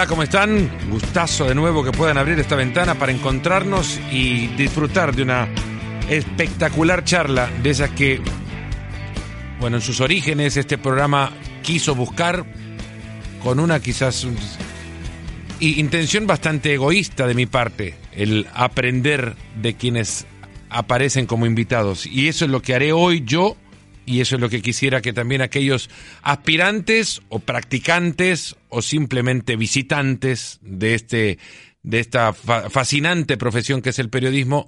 Hola, ¿cómo están? Gustazo de nuevo que puedan abrir esta ventana para encontrarnos y disfrutar de una espectacular charla de esas que, bueno, en sus orígenes este programa quiso buscar con una quizás intención bastante egoísta de mi parte, el aprender de quienes aparecen como invitados. Y eso es lo que haré hoy yo y eso es lo que quisiera que también aquellos aspirantes o practicantes o simplemente visitantes de este de esta fascinante profesión que es el periodismo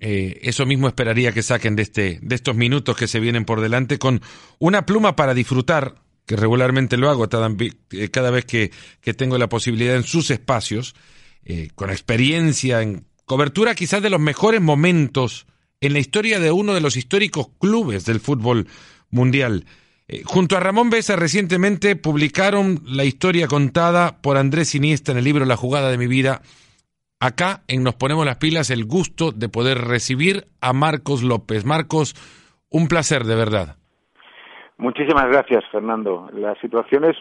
eh, eso mismo esperaría que saquen de este de estos minutos que se vienen por delante con una pluma para disfrutar que regularmente lo hago eh, cada vez que, que tengo la posibilidad en sus espacios eh, con experiencia en cobertura quizás de los mejores momentos en la historia de uno de los históricos clubes del fútbol mundial. Eh, junto a Ramón Besa recientemente publicaron la historia contada por Andrés Iniesta en el libro La jugada de mi vida. Acá en Nos ponemos las pilas el gusto de poder recibir a Marcos López. Marcos, un placer de verdad. Muchísimas gracias, Fernando. La situación es,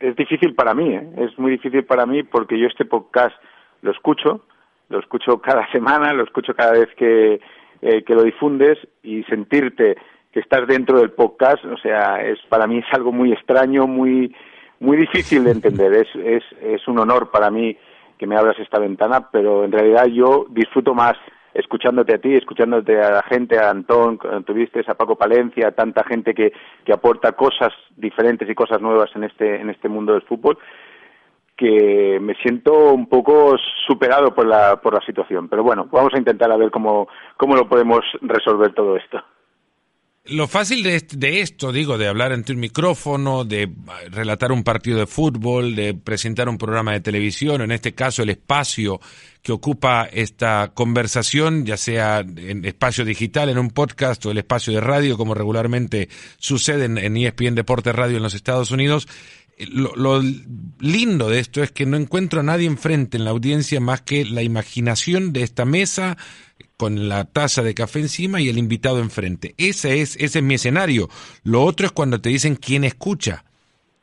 es, difícil para mí, ¿eh? es muy difícil para mí porque yo este podcast lo escucho, lo escucho cada semana, lo escucho cada vez que, eh, que lo difundes y sentirte que estás dentro del podcast, o sea, es para mí es algo muy extraño, muy muy difícil de entender. Es, es, es un honor para mí que me abras esta ventana, pero en realidad yo disfruto más escuchándote a ti, escuchándote a la gente, a Antón, tuviste a Paco Palencia, a tanta gente que, que aporta cosas diferentes y cosas nuevas en este, en este mundo del fútbol, que me siento un poco superado por la, por la situación. Pero bueno, vamos a intentar a ver cómo, cómo lo podemos resolver todo esto. Lo fácil de, esto, digo, de hablar ante un micrófono, de relatar un partido de fútbol, de presentar un programa de televisión, en este caso el espacio que ocupa esta conversación, ya sea en espacio digital, en un podcast o el espacio de radio, como regularmente sucede en, en ESPN Deporte Radio en los Estados Unidos, lo, lindo de esto es que no encuentro a nadie enfrente en la audiencia más que la imaginación de esta mesa con la taza de café encima y el invitado enfrente. Ese es, ese es mi escenario. Lo otro es cuando te dicen quién escucha.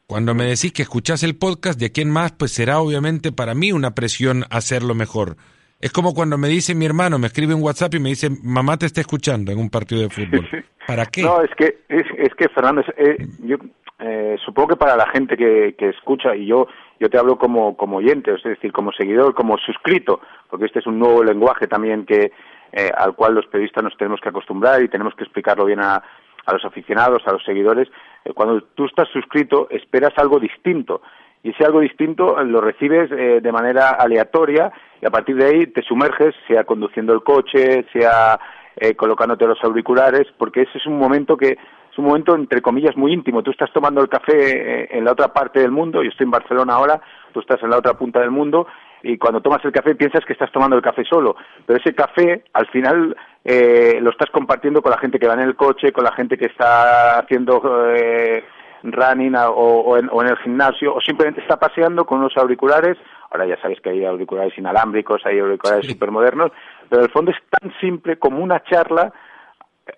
Cuando me decís que escuchás el podcast de quién más, pues será obviamente para mí una presión hacerlo mejor. Es como cuando me dice mi hermano, me escribe un WhatsApp y me dice, mamá te está escuchando en un partido de fútbol. ¿Para qué? No, es que, es, es que Fernando, eh, yo eh, supongo que para la gente que, que escucha, y yo, yo te hablo como, como oyente, es decir, como seguidor, como suscrito, porque este es un nuevo lenguaje también que, eh, al cual los periodistas nos tenemos que acostumbrar y tenemos que explicarlo bien a, a los aficionados, a los seguidores. Eh, cuando tú estás suscrito, esperas algo distinto. Y ese algo distinto lo recibes eh, de manera aleatoria y a partir de ahí te sumerges, sea conduciendo el coche, sea eh, colocándote los auriculares, porque ese es un momento que es un momento entre comillas muy íntimo. Tú estás tomando el café eh, en la otra parte del mundo, yo estoy en Barcelona ahora, tú estás en la otra punta del mundo y cuando tomas el café piensas que estás tomando el café solo, pero ese café al final eh, lo estás compartiendo con la gente que va en el coche, con la gente que está haciendo eh, running o, en, o, en, el gimnasio o simplemente está paseando con unos auriculares. Ahora ya sabéis que hay auriculares inalámbricos, hay auriculares supermodernos, pero en el fondo es tan simple como una charla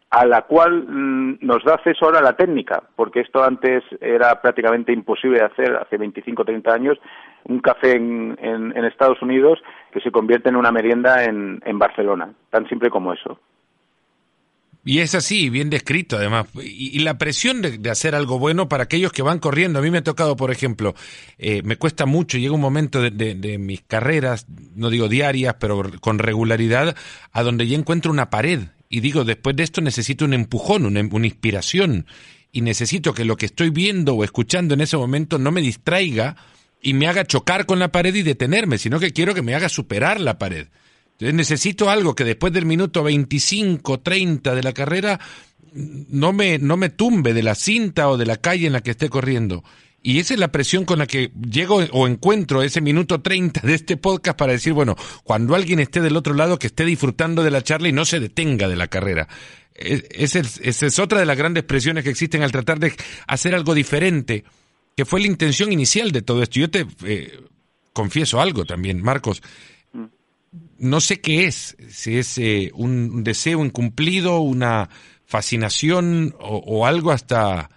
a la cual mm, nos da acceso ahora la técnica, porque esto antes era prácticamente imposible de hacer, hace 25 o 30 años, un café en, en, Estados Unidos que se convierte en una merienda en, en Barcelona, tan simple como eso. Y es así, bien descrito además. Y, la presión de, hacer algo bueno para aquellos que van corriendo. A mí me ha tocado, por ejemplo, eh, me cuesta mucho, llega un momento de, de, mis carreras, no digo diarias, pero con regularidad, a donde ya encuentro una pared y digo, después de esto necesito un empujón, una, inspiración, y necesito que lo que estoy viendo o escuchando en ese momento no me distraiga y me haga chocar con la pared y detenerme, sino que quiero que me haga superar la pared. Necesito algo que después del minuto 25, 30 de la carrera no me, no me tumbe de la cinta o de la calle en la que esté corriendo. Y esa es la presión con la que llego o encuentro ese minuto 30 de este podcast para decir, bueno, cuando alguien esté del otro lado, que esté disfrutando de la charla y no se detenga de la carrera. Esa es, otra de las grandes presiones que existen al tratar de hacer algo diferente, que fue la intención inicial de todo esto. Yo te eh, confieso algo también, Marcos. No sé qué es, si es eh, un deseo incumplido, una fascinación o algo hasta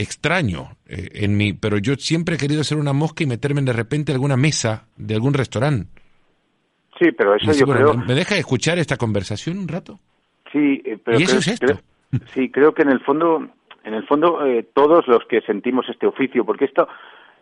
extraño eh, en mí, pero yo siempre he querido ser una mosca y meterme de repente en alguna mesa de algún restaurante. Sí, pero eso yo creo... ¿Me deja escuchar esta conversación un rato? Sí, eh, pero... ¿Y eso es esto? sí, creo que en el fondo, en el fondo eh, todos los que sentimos este oficio, porque esto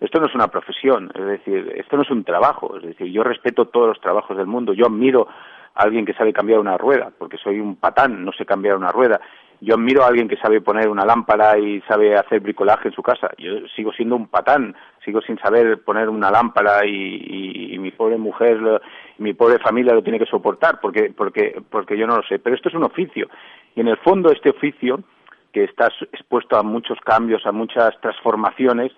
esto no es una profesión, es decir, esto no es un trabajo, es decir, yo respeto todos los trabajos del mundo, yo admiro a alguien que sabe cambiar una rueda, porque soy un patán, no sé cambiar una rueda, yo admiro a alguien que sabe poner una lámpara y sabe hacer bricolaje en su casa. Yo sigo siendo un patán, sigo sin saber poner una lámpara y, mi pobre mujer, mi pobre familia lo tiene que soportar porque, porque, porque yo no lo sé. Pero esto es un oficio y en el fondo este oficio, que está expuesto a muchos cambios, a muchas transformaciones,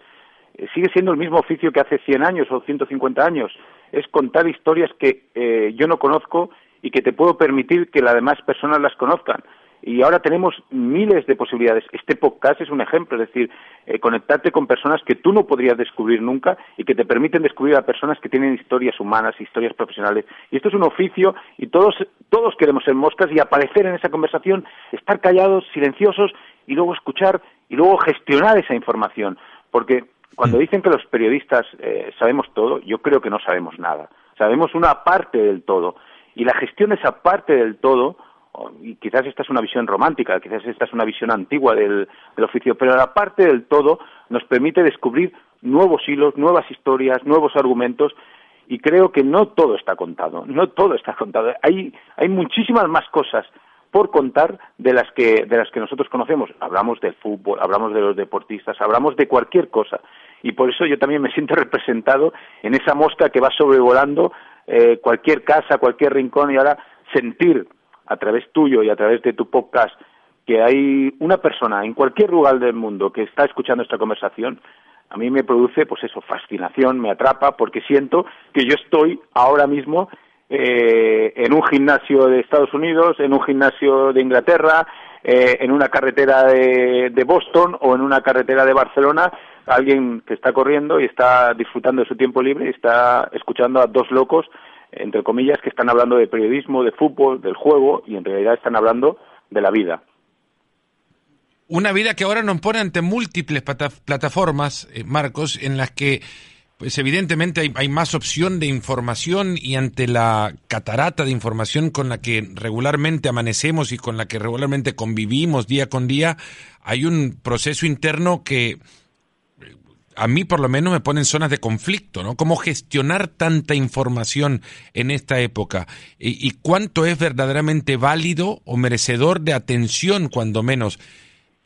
sigue siendo el mismo oficio que hace 100 años o 150 años. Es contar historias que eh, yo no conozco y que te puedo permitir que las demás personas las conozcan y ahora tenemos miles de posibilidades. Este podcast es un ejemplo, es decir, eh, conectarte con personas que tú no podrías descubrir nunca y que te permiten descubrir a personas que tienen historias humanas, historias profesionales. Y esto es un oficio y todos, todos queremos ser moscas y aparecer en esa conversación, estar callados, silenciosos y luego escuchar y luego gestionar esa información. Porque cuando mm. dicen que los periodistas eh, sabemos todo, yo creo que no sabemos nada. Sabemos una parte del todo. Y la gestión de esa parte del todo y quizás esta es una visión romántica, quizás esta es una visión antigua del, oficio, pero la parte del todo nos permite descubrir nuevos hilos, nuevas historias, nuevos argumentos, y creo que no todo está contado, no todo está contado. Hay, hay muchísimas más cosas por contar de las que de las que nosotros conocemos. Hablamos del fútbol, hablamos de los deportistas, hablamos de cualquier cosa. Y por eso yo también me siento representado en esa mosca que va sobrevolando eh, cualquier casa, cualquier rincón y ahora sentir a través tuyo y a través de tu podcast que hay una persona en cualquier lugar del mundo que está escuchando esta conversación, a mí me produce, pues eso, fascinación, me atrapa, porque siento que yo estoy ahora mismo eh, en un gimnasio de Estados Unidos, en un gimnasio de Inglaterra, eh, en una carretera de, de, Boston o en una carretera de Barcelona, alguien que está corriendo y está disfrutando de su tiempo libre y está escuchando a dos locos entre comillas, que están hablando de periodismo, de fútbol, del juego, y en realidad están hablando de la vida. Una vida que ahora nos pone ante múltiples plataformas, eh, Marcos, en las que pues evidentemente hay, más opción de información y ante la catarata de información con la que regularmente amanecemos y con la que regularmente convivimos día con día, hay un proceso interno que a mí por lo menos me ponen zonas de conflicto, ¿no? ¿Cómo gestionar tanta información en esta época? ¿Y, cuánto es verdaderamente válido o merecedor de atención, cuando menos?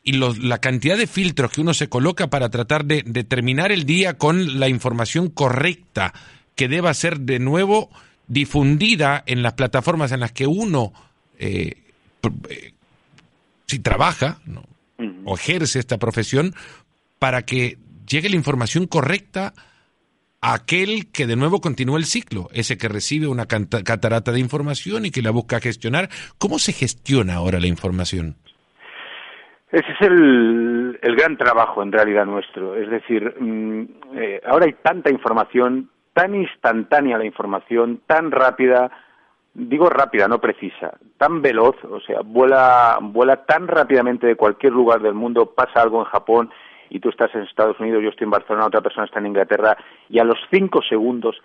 Y la cantidad de filtros que uno se coloca para tratar de, terminar el día con la información correcta que deba ser de nuevo difundida en las plataformas en las que uno eh, eh, si trabaja o ejerce esta profesión para que llegue la información correcta a aquel que de nuevo continúa el ciclo, ese que recibe una catarata de información y que la busca gestionar. ¿Cómo se gestiona ahora la información? Ese es el, gran trabajo en realidad nuestro. Es decir, mm, eh, ahora hay tanta información, tan instantánea la información, tan rápida, digo rápida, no precisa, tan veloz, o sea, vuela, vuela tan rápidamente de cualquier lugar del mundo, pasa algo en Japón y tú estás en Estados Unidos, yo estoy en Barcelona, otra persona está en Inglaterra, y a los cinco segundos,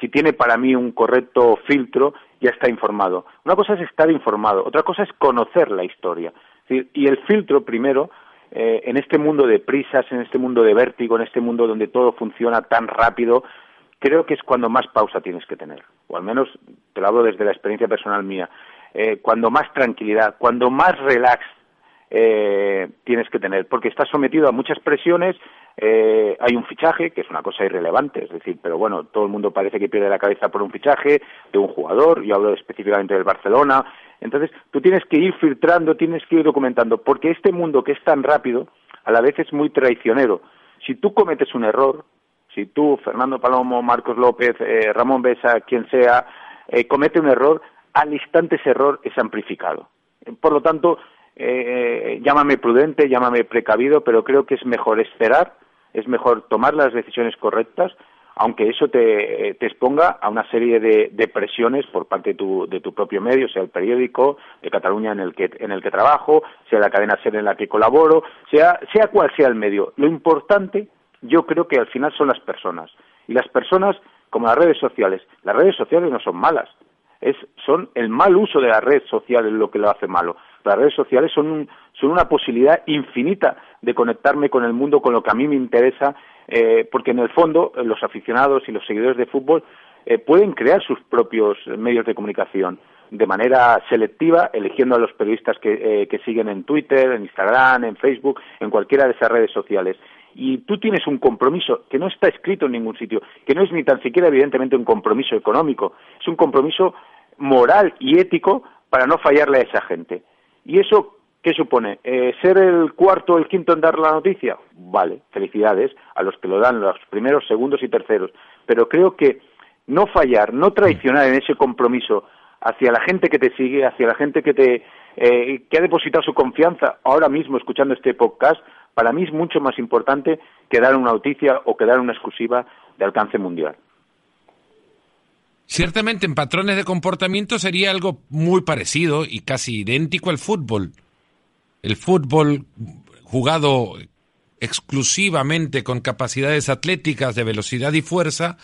si tiene para mí un correcto filtro, ya está informado. Una cosa es estar informado, otra cosa es conocer la historia. Y el filtro, primero, eh, en este mundo de prisas, en este mundo de vértigo, en este mundo donde todo funciona tan rápido, creo que es cuando más pausa tienes que tener, o al menos te lo hablo desde la experiencia personal mía, eh, cuando más tranquilidad, cuando más relax eh, tienes que tener, porque estás sometido a muchas presiones, eh, hay un fichaje, que es una cosa irrelevante, es decir, pero bueno, todo el mundo parece que pierde la cabeza por un fichaje de un jugador, yo hablo específicamente del Barcelona, entonces tú tienes que ir filtrando, tienes que ir documentando, porque este mundo que es tan rápido, a la vez es muy traicionero. Si tú cometes un error, si tú, Fernando Palomo, Marcos López, eh, Ramón Besa, quien sea, eh, comete un error, al instante ese error es amplificado. Por lo tanto, eh, llámame prudente, llámame precavido, pero creo que es mejor esperar, es mejor tomar las decisiones correctas, aunque eso te, exponga a una serie de, presiones por parte de tu, de tu, propio medio, sea el periódico de Cataluña en el que, en el que trabajo, sea la cadena SER en la que colaboro, sea, sea cual sea el medio. Lo importante, yo creo que al final son las personas. Y las personas, como las redes sociales, las redes sociales no son malas, es, son el mal uso de las redes sociales lo que lo hace malo. Las redes sociales son, son una posibilidad infinita de conectarme con el mundo, con lo que a mí me interesa, eh, porque en el fondo eh, los aficionados y los seguidores de fútbol eh, pueden crear sus propios medios de comunicación de manera selectiva, eligiendo a los periodistas que, que siguen en Twitter, en Instagram, en Facebook, en cualquiera de esas redes sociales y tú tienes un compromiso que no está escrito en ningún sitio, que no es ni tan siquiera evidentemente un compromiso económico, es un compromiso moral y ético para no fallarle a esa gente. ¿Y eso qué supone? Eh, ¿Ser el cuarto o el quinto en dar la noticia? Vale, felicidades a los que lo dan, los primeros, segundos y terceros. Pero creo que no fallar, no traicionar en ese compromiso hacia la gente que te sigue, hacia la gente que te eh, que ha depositado su confianza ahora mismo escuchando este podcast, para mí es mucho más importante que dar una noticia o que dar una exclusiva de alcance mundial. Ciertamente en patrones de comportamiento sería algo muy parecido y casi idéntico al fútbol. El fútbol jugado exclusivamente con capacidades atléticas de velocidad y fuerza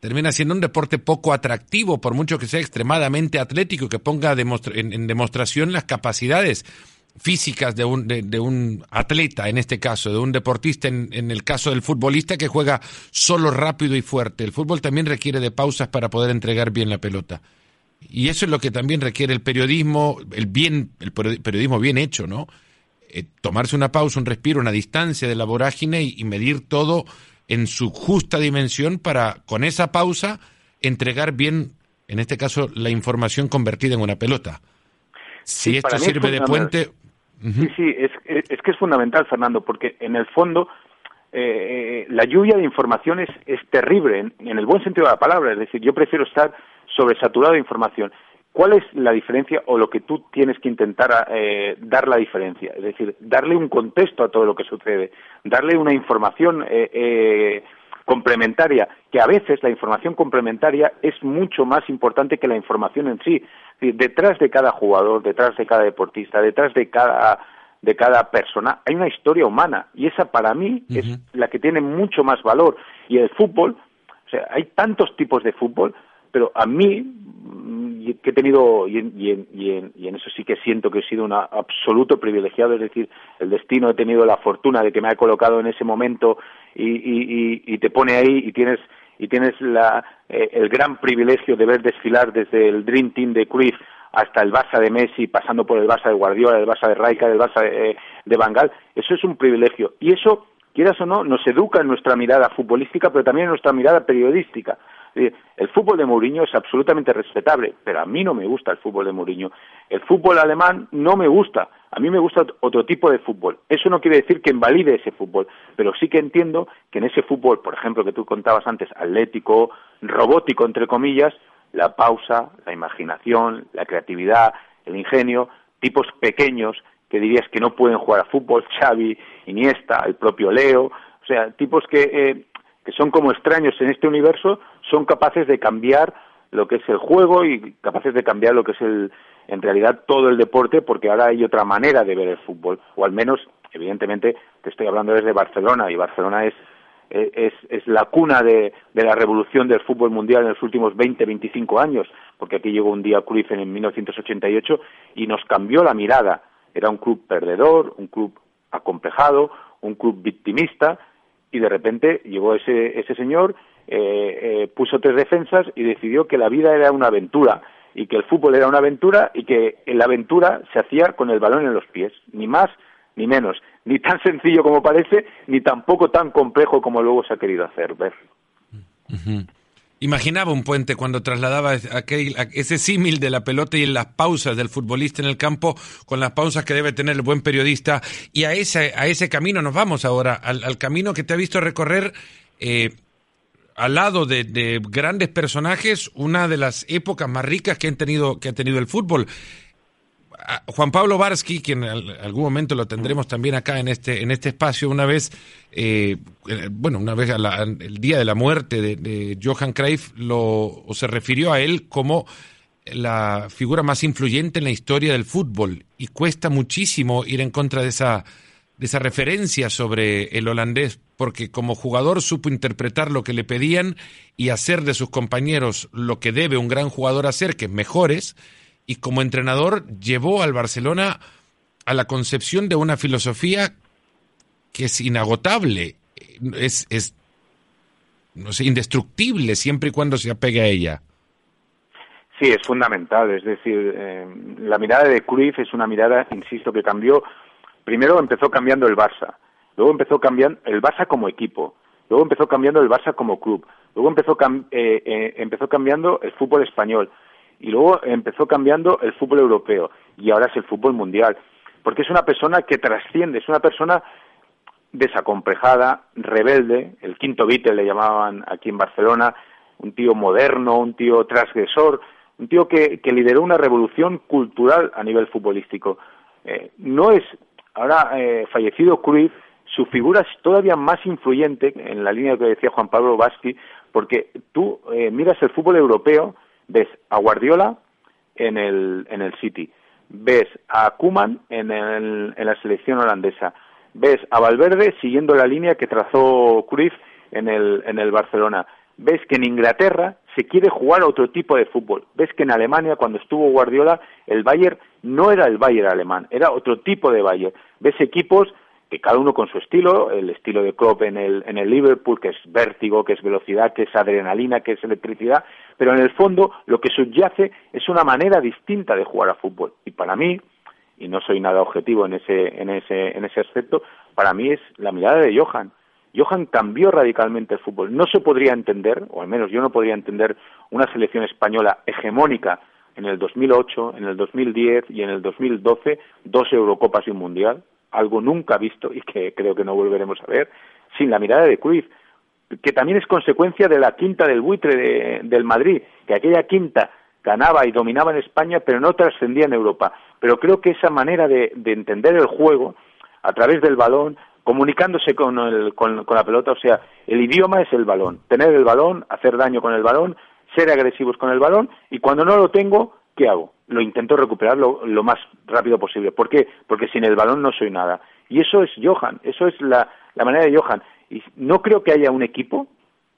termina siendo un deporte poco atractivo, por mucho que sea extremadamente atlético y que ponga en, demostración las capacidades físicas de un, de, un atleta, en este caso, de un deportista, en, en, el caso del futbolista que juega solo rápido y fuerte. El fútbol también requiere de pausas para poder entregar bien la pelota. Y eso es lo que también requiere el periodismo, el bien, el periodismo bien hecho, ¿no? Eh, tomarse una pausa, un respiro, una distancia de la vorágine y medir todo en su justa dimensión para, con esa pausa, entregar bien, en este caso, la información convertida en una pelota. Si esto sirve de puente... Sí, sí, es, es, que es fundamental, Fernando, porque en el fondo eh, la lluvia de información es, es terrible, en, en, el buen sentido de la palabra. Es decir, yo prefiero estar sobresaturado de información. ¿Cuál es la diferencia o lo que tú tienes que intentar eh, dar la diferencia? Es decir, darle un contexto a todo lo que sucede, darle una información eh, eh, complementaria, que a veces la información complementaria es mucho más importante que la información en sí. detrás de cada jugador, detrás de cada deportista, detrás de cada de cada persona hay una historia humana. Y esa para mí es la que tiene mucho más valor. Y el fútbol o sea hay tantos tipos de fútbol pero a mí que he tenido, y en, eso sí que siento que he sido un absoluto privilegiado, es decir, el destino, he tenido la fortuna de que me ha colocado en ese momento y, te pone ahí y tienes y tienes la, eh, el gran privilegio de ver desfilar desde el Dream Team de Cruyff hasta el Barça de Messi, pasando por el Barça de Guardiola, el Barça de Raika, el Barça de, de Bangal, eso es un privilegio. Y eso, quieras o no, nos educa en nuestra mirada futbolística, pero también en nuestra mirada periodística. El fútbol de Mourinho es absolutamente respetable, pero a mí no me gusta el fútbol de Mourinho. El fútbol alemán no me gusta. A mí me gusta otro tipo de fútbol. Eso no quiere decir que invalide ese fútbol, pero sí que entiendo que en ese fútbol, por ejemplo, que tú contabas antes, atlético, robótico, entre comillas, la pausa, la imaginación, la creatividad, el ingenio, tipos pequeños que dirías que no pueden jugar a fútbol, Xavi, Iniesta, el propio Leo, o sea, tipos que eh, que son como extraños en este universo, son capaces de cambiar lo que es el juego y capaces de cambiar lo que es el, en realidad todo el deporte, porque ahora hay otra manera de ver el fútbol, o al menos, evidentemente, te estoy hablando desde Barcelona, y Barcelona es, es, es la cuna de, de, la revolución del fútbol mundial en los últimos 20, 25 años, porque aquí llegó un día Cruyff en 1988 y nos cambió la mirada. Era un club perdedor, un club acomplejado, un club victimista, y de repente llegó ese, ese señor, eh, eh, puso tres defensas y decidió que la vida era una aventura y que el fútbol era una aventura y que la aventura se hacía con el balón en los pies, ni más ni menos, ni tan sencillo como parece, ni tampoco tan complejo como luego se ha querido hacer ver. Imaginaba un puente cuando trasladaba aquel, ese símil de la pelota y las pausas del futbolista en el campo con las pausas que debe tener el buen periodista. Y a ese, a ese camino nos vamos ahora, al, camino que te ha visto recorrer eh, al lado de, grandes personajes, una de las épocas más ricas que, han tenido, que ha tenido el fútbol. Juan Pablo Barsky, que en algún momento lo tendremos también acá en este, en este espacio, una vez, eh, bueno, una vez el día de la muerte de, Johan Cruyff, lo, se refirió a él como la figura más influyente en la historia del fútbol y cuesta muchísimo ir en contra de esa, de esa referencia sobre el holandés, porque como jugador supo interpretar lo que le pedían y hacer de sus compañeros lo que debe un gran jugador hacer, que es mejores, y como entrenador llevó al Barcelona a la concepción de una filosofía que es inagotable, es, es no sé, indestructible siempre y cuando se apegue a ella. Sí, es fundamental. Es decir, eh, la mirada de Cruyff es una mirada, insisto, que cambió. Primero empezó cambiando el Barça, luego empezó cambiando el Barça como equipo, luego empezó cambiando el Barça como club, luego empezó, eh, eh, empezó cambiando el fútbol español, y luego empezó cambiando el fútbol europeo y ahora es el fútbol mundial, porque es una persona que trasciende, es una persona desacomplejada, rebelde, el quinto Beatle le llamaban aquí en Barcelona, un tío moderno, un tío transgresor, un tío que, lideró una revolución cultural a nivel futbolístico. Eh, no es, ahora eh, fallecido Cruyff, su figura es todavía más influyente en la línea que decía Juan Pablo Basti, porque tú eh, miras el fútbol europeo ves a Guardiola en el, en el City, ves a Kuman en, en la selección holandesa, ves a Valverde siguiendo la línea que trazó Cruyff en el, en el Barcelona, ves que en Inglaterra se quiere jugar otro tipo de fútbol, ves que en Alemania cuando estuvo Guardiola el Bayern no era el Bayern alemán, era otro tipo de Bayern, ves equipos que cada uno con su estilo, el estilo de Klopp en el, en el Liverpool, que es vértigo, que es velocidad, que es adrenalina, que es electricidad, pero en el fondo lo que subyace es una manera distinta de jugar a fútbol. Y para mí, y no soy nada objetivo en ese, en ese, en ese aspecto, para mí es la mirada de Johan. Johan cambió radicalmente el fútbol. No se podría entender, o al menos yo no podría entender, una selección española hegemónica en el 2008, en el 2010 y en el 2012, dos Eurocopas y un Mundial, algo nunca visto y que creo que no volveremos a ver, sin la mirada de Cruyff, que también es consecuencia de la quinta del buitre del Madrid, que aquella quinta ganaba y dominaba en España, pero no trascendía en Europa. Pero creo que esa manera de, entender el juego a través del balón, comunicándose con, el, con, la pelota, o sea, el idioma es el balón, tener el balón, hacer daño con el balón, ser agresivos con el balón, y cuando no lo tengo, ¿qué hago? Lo intento recuperar lo, más rápido posible. ¿Por qué? Porque sin el balón no soy nada. Y eso es Johan, eso es la, manera de Johan. Y no creo que haya un equipo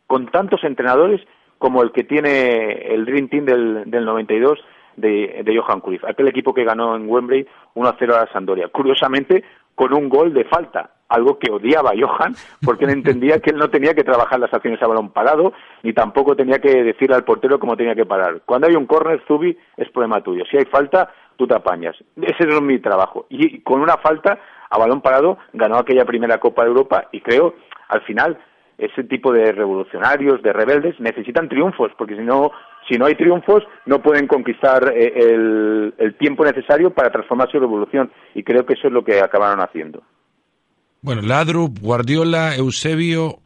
con tantos entrenadores como el que tiene el Dream Team del, del 92 de, de Johan Cruyff, aquel equipo que ganó en Wembley 1-0 a la Sampdoria. Curiosamente, con un gol de falta, algo que odiaba Johan, porque él entendía que él no tenía que trabajar las acciones a balón parado, ni tampoco tenía que decirle al portero cómo tenía que parar. Cuando hay un córner, Zubi, es problema tuyo. Si hay falta, tú te apañas. Ese es mi trabajo. Y con una falta, a balón parado, ganó aquella primera Copa de Europa y creo, al final, ese tipo de revolucionarios, de rebeldes, necesitan triunfos, porque si no, si no hay triunfos, no pueden conquistar eh, el, tiempo necesario para transformar su revolución. Y creo que eso es lo que acabaron haciendo. Bueno, Ladrup, Guardiola, Eusebio,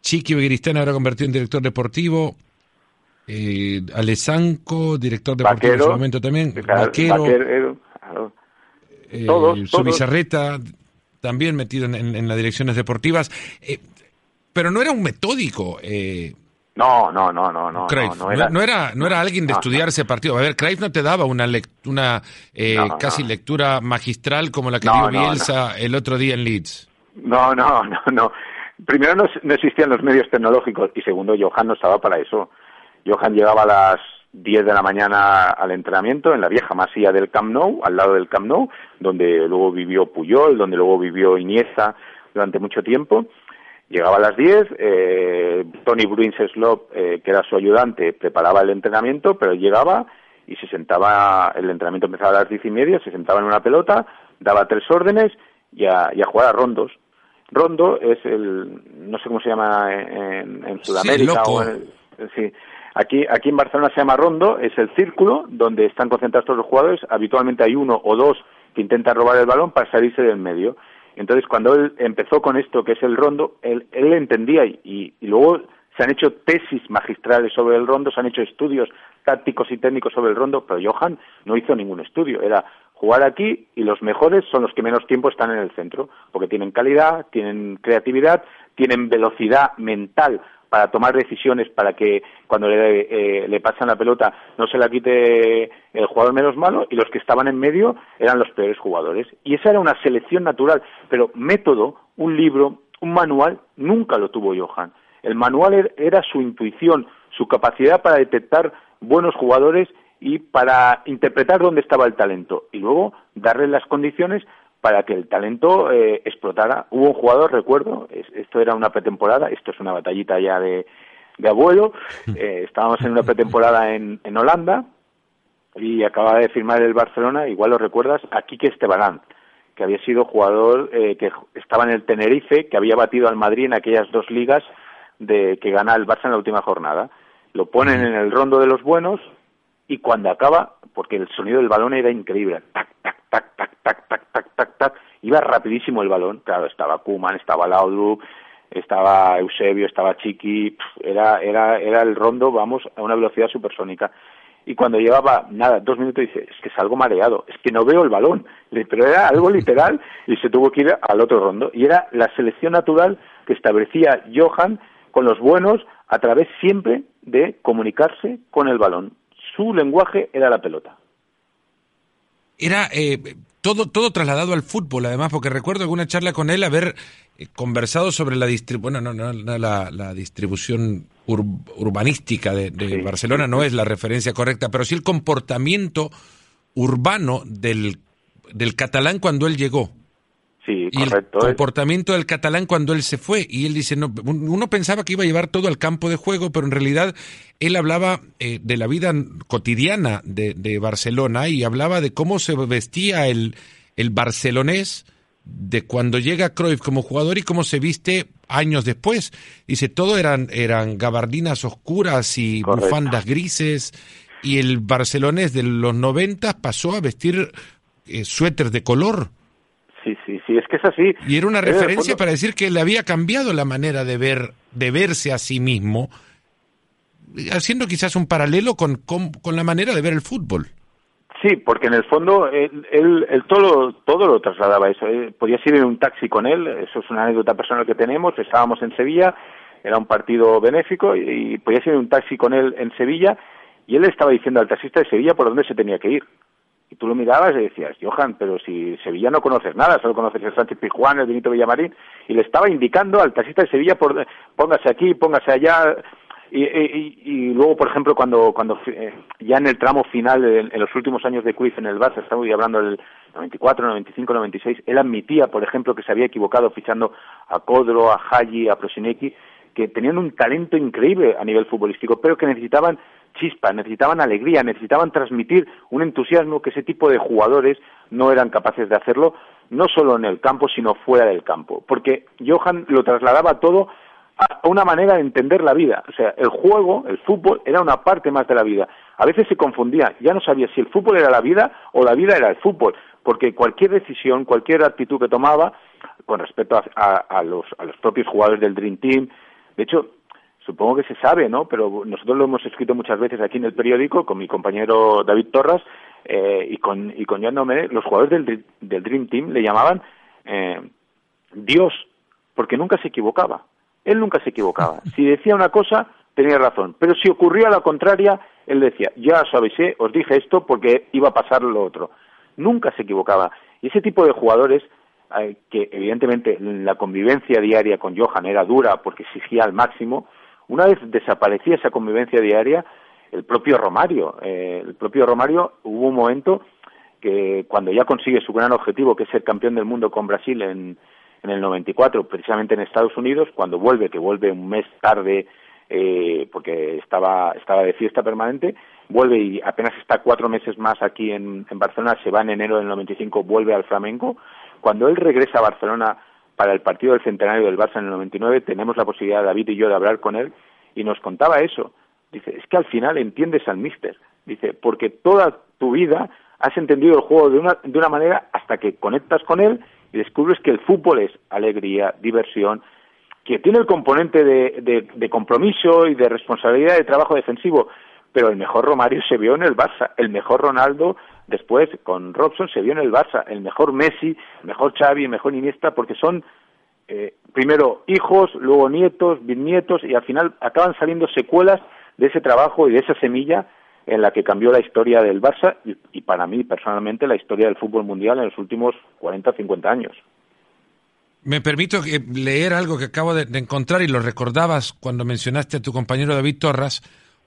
Chiqui Beguiristán ahora convertido en director deportivo. Eh, Alessanco, director deportivo en su momento también. Vaquero. Eh, todos, bizarreta también metido en, las direcciones deportivas. Eh, pero no era un metódico. Eh, no, no, no, no, no. no, era, no, era, no era alguien de estudiar ese partido. A ver, Cruyff no te daba una, una eh, casi lectura magistral como la que dio Bielsa el otro día en Leeds. No, no, no, no. Primero no, no existían los medios tecnológicos y segundo, Johan no estaba para eso. Johan llegaba a las 10 de la mañana al entrenamiento en la vieja masía del Camp Nou, al lado del Camp Nou, donde luego vivió Puyol, donde luego vivió Iniesta durante mucho tiempo Llegaba a las 10, eh, Tony Bruins Slop, eh, que era su ayudante, preparaba el entrenamiento, pero llegaba y se sentaba, el entrenamiento empezaba a las diez y media, se sentaba en una pelota, daba tres órdenes y a, jugar a rondos. Rondo es el, no sé cómo se llama en, Sudamérica o sí. Aquí, aquí en Barcelona se llama rondo, es el círculo donde están concentrados todos los jugadores, habitualmente hay uno o dos que intentan robar el balón para salirse del medio entonces, cuando él empezó con esto, que es el rondo, él, entendía y, luego se han hecho tesis magistrales sobre el rondo, se han hecho estudios tácticos y técnicos sobre el rondo, pero Johan no hizo ningún estudio, era jugar aquí y los mejores son los que menos tiempo están en el centro, porque tienen calidad, tienen creatividad, tienen velocidad mental para tomar decisiones para que cuando le, eh, le pasan la pelota no se la quite el jugador menos malo y los que estaban en medio eran los peores jugadores. Y esa era una selección natural, pero método, un libro, un manual, nunca lo tuvo Johan. El manual er, era su intuición, su capacidad para detectar buenos jugadores y para interpretar dónde estaba el talento y luego darle las condiciones para que el talento eh, explotara. Hubo un jugador, recuerdo, esto era una pretemporada, esto es una batallita ya de, de abuelo, eh, estábamos en una pretemporada en, en Holanda y acababa de firmar el Barcelona, igual lo recuerdas, a Quique Estebanán, que había sido jugador eh, que estaba en el Tenerife, que había batido al Madrid en aquellas dos ligas de que gana el Barça en la última jornada. Lo ponen en el rondo de los buenos y cuando acaba, porque el sonido del balón era increíble, tac, tac, tac, tac, tac, tac, tac, tac, tac, iba rapidísimo el balón, claro, estaba Kuman, estaba Laudrup, estaba Eusebio, estaba Chiqui, era, era, era el rondo, vamos, a una velocidad supersónica. Y cuando llevaba, nada, dos minutos, dice, es que salgo mareado, es que no veo el balón. Pero era algo literal y se tuvo que ir al otro rondo. Y era la selección natural que establecía Johan con los buenos a través siempre de comunicarse con el balón su lenguaje era la pelota. Era eh, todo, todo trasladado al fútbol, además, porque recuerdo alguna charla con él haber eh, conversado sobre la, bueno, no, no, la, distribución urbanística de, Barcelona, no es la referencia correcta, pero sí el comportamiento urbano del, del catalán cuando él llegó y el comportamiento del catalán cuando él se fue. Y él dice, no, uno pensaba que iba a llevar todo al campo de juego, pero en realidad él hablaba eh, de la vida cotidiana de, de, Barcelona y hablaba de cómo se vestía el, el barcelonés de cuando llega Cruyff como jugador y cómo se viste años después. Dice, todo eran, eran gabardinas oscuras y bufandas grises y el barcelonés de los 90 pasó a vestir eh, suéteres de color sí, sí, sí, es que es así. Y era una referencia para decir que le había cambiado la manera de ver, de verse a sí mismo, haciendo quizás un paralelo con, con, la manera de ver el fútbol. Sí, porque en el fondo él, él, todo, todo lo trasladaba eso. Eh, podía ir en un taxi con él, eso es una anécdota personal que tenemos. Estábamos en Sevilla, era un partido benéfico y, y podía ir en un taxi con él en Sevilla y él estaba diciendo al taxista de Sevilla por dónde se tenía que ir. Y tú lo mirabas y decías, Johan, pero si Sevilla no conoces nada, solo conoces el Sánchez Pizjuán, el Benito Villamarín, y le estaba indicando al taxista de Sevilla, por, póngase aquí, póngase allá, y, luego, por ejemplo, cuando, cuando eh, ya en el tramo final, en, los últimos años de Cruyff en el Barça, estamos hablando del 94, 95, 96, él admitía, por ejemplo, que se había equivocado fichando a Codro, a Haji, a Prosinecki, que tenían un talento increíble a nivel futbolístico, pero que necesitaban chispa, necesitaban alegría, necesitaban transmitir un entusiasmo que ese tipo de jugadores no eran capaces de hacerlo, no solo en el campo, sino fuera del campo. Porque Johan lo trasladaba todo a una manera de entender la vida. O sea, el juego, el fútbol, era una parte más de la vida. A veces se confundía, ya no sabía si el fútbol era la vida o la vida era el fútbol, porque cualquier decisión, cualquier actitud que tomaba, con respecto a, los, a los propios jugadores del Dream Team, de hecho, supongo que se sabe, ¿no? Pero nosotros lo hemos escrito muchas veces aquí en el periódico con mi compañero David Torras eh, y con y con Jan los jugadores del, del Dream Team le llamaban eh, Dios, porque nunca se equivocaba. Él nunca se equivocaba. Si decía una cosa, tenía razón. Pero si ocurría la contraria, él decía, ya os avisé, os dije esto porque iba a pasar lo otro. Nunca se equivocaba. Y ese tipo de jugadores, eh, que evidentemente la convivencia diaria con Johan era dura porque exigía al máximo, una vez desaparecía esa convivencia diaria, el propio Romario, eh, el propio Romario hubo un momento que cuando ya consigue su gran objetivo, que es ser campeón del mundo con Brasil en, en el 94, precisamente en Estados Unidos, cuando vuelve, que vuelve un mes tarde eh, porque estaba, estaba de fiesta permanente, vuelve y apenas está cuatro meses más aquí en, en Barcelona, se va en enero del 95, vuelve al Flamengo. Cuando él regresa a Barcelona para el partido del centenario del Barça en el 99 tenemos la posibilidad, David y yo, de hablar con él y nos contaba eso. Dice, es que al final entiendes al míster. Dice, porque toda tu vida has entendido el juego de una, de una manera hasta que conectas con él y descubres que el fútbol es alegría, diversión, que tiene el componente de, de, compromiso y de responsabilidad de trabajo defensivo, pero el mejor Romario se vio en el Barça, el mejor Ronaldo después con Robson se vio en el Barça el mejor Messi, el mejor Xavi, el mejor Iniesta, porque son eh, primero hijos, luego nietos, bisnietos y al final acaban saliendo secuelas de ese trabajo y de esa semilla en la que cambió la historia del Barça y, y para mí personalmente la historia del fútbol mundial en los últimos 40 o 50 años. Me permito leer algo que acabo de, encontrar y lo recordabas cuando mencionaste a tu compañero David Torras,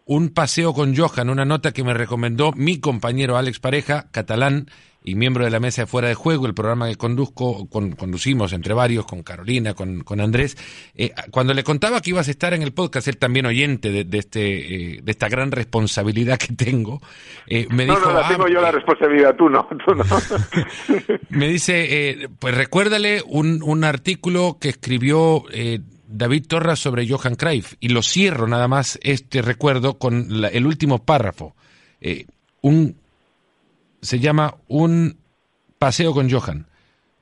un paseo con Johan, una nota que me recomendó mi compañero Alex Pareja, catalán, y miembro de la mesa de fuera de juego, el programa que conduzco, conducimos entre varios, con Carolina, con, con Andrés, eh, cuando le contaba que ibas a estar en el podcast, él también oyente de, este, eh, de esta gran responsabilidad que tengo, eh, me dijo... No, no, la tengo yo la responsabilidad, tú no, tú no. me dice, pues recuérdale un, un artículo que escribió... David Torras sobre Johan Cruyff y lo cierro nada más este recuerdo con el último párrafo. un se llama Un paseo con Johan.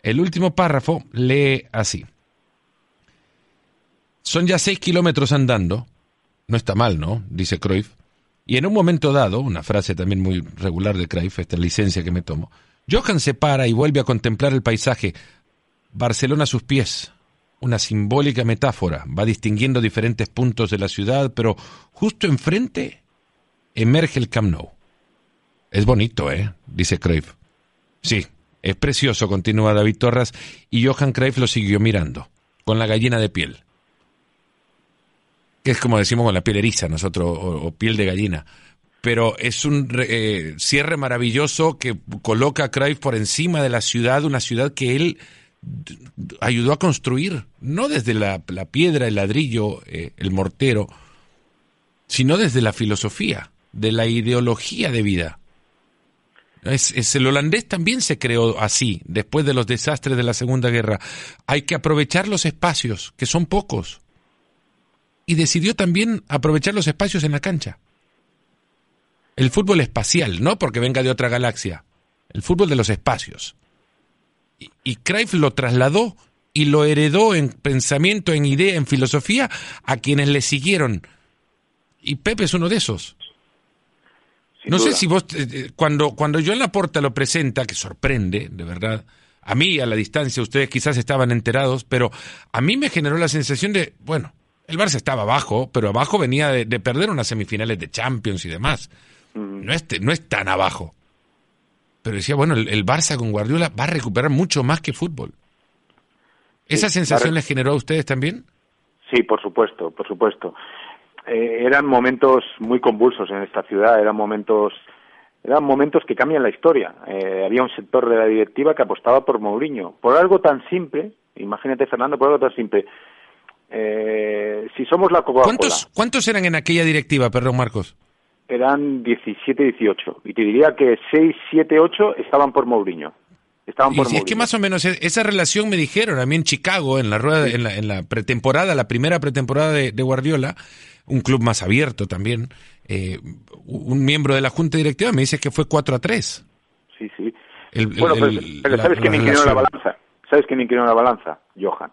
El último párrafo lee así. Son ya seis kilómetros andando. No está mal, ¿no? Dice Cruyff. Y en un momento dado, una frase también muy regular de Cruyff, esta licencia que me tomo, Johan se para y vuelve a contemplar el paisaje. Barcelona a sus pies. Una simbólica metáfora. Va distinguiendo diferentes puntos de la ciudad, pero justo enfrente emerge el Camp Nou. Es bonito, ¿eh? dice Cruyff. Sí, es precioso, continúa David Torras, y Johan Cruyff lo siguió mirando, con la gallina de piel. Que es como decimos con la piel eriza, nosotros, o, piel de gallina. Pero es un eh, cierre maravilloso que coloca a Cruyff por encima de la ciudad, una ciudad que él ayudó a construir, no desde la, piedra, el ladrillo, eh, el mortero, sino desde la filosofía, de la ideología de vida. Es, el holandés también se creó así, después de los desastres de la Segunda Guerra. Hay que aprovechar los espacios, que son pocos. Y decidió también aprovechar los espacios en la cancha. El fútbol espacial, no porque venga de otra galaxia. El fútbol de los espacios. Y, Cruyff lo trasladó y lo heredó en pensamiento, en idea, en filosofía a quienes le siguieron. Y Pepe es uno de esos no sé si vos, eh, eh, cuando, cuando yo en la porta lo presenta, que sorprende, de verdad, a mí a la distancia, ustedes quizás estaban enterados, pero a mí me generó la sensación de, bueno, el Barça estaba abajo, pero abajo venía de, perder unas semifinales de Champions y demás. Mm. No, es, no es tan abajo. Pero decía, bueno, el, Barça con Guardiola va a recuperar mucho más que fútbol. ¿Esa sensación les generó a ustedes también? Sí, por supuesto, por supuesto. Eh, eran momentos muy convulsos en esta ciudad, eran momentos eran momentos que cambian la historia. Eh, había un sector de la directiva que apostaba por Mourinho, por algo tan simple, imagínate Fernando, por algo tan simple. Eh, si somos la Coca-Cola... ¿Cuántos, ¿Cuántos eran en aquella directiva, perdón Marcos? Eran 17, 18. Y te diría que 6, 7, 8 estaban por Mourinho. Estaban por y si es que más o menos e-, esa relación me dijeron a mí en Chicago, en la rueda, en, la, en la pretemporada, la primera pretemporada de Guardiola, un club más abierto también. Eh, un miembro de la junta directiva me dice que fue 4 a 3. Sí, sí. bueno, pero, ¿sabes quién inclinó la balanza? ¿Sabes quién inclinó la balanza? Johan.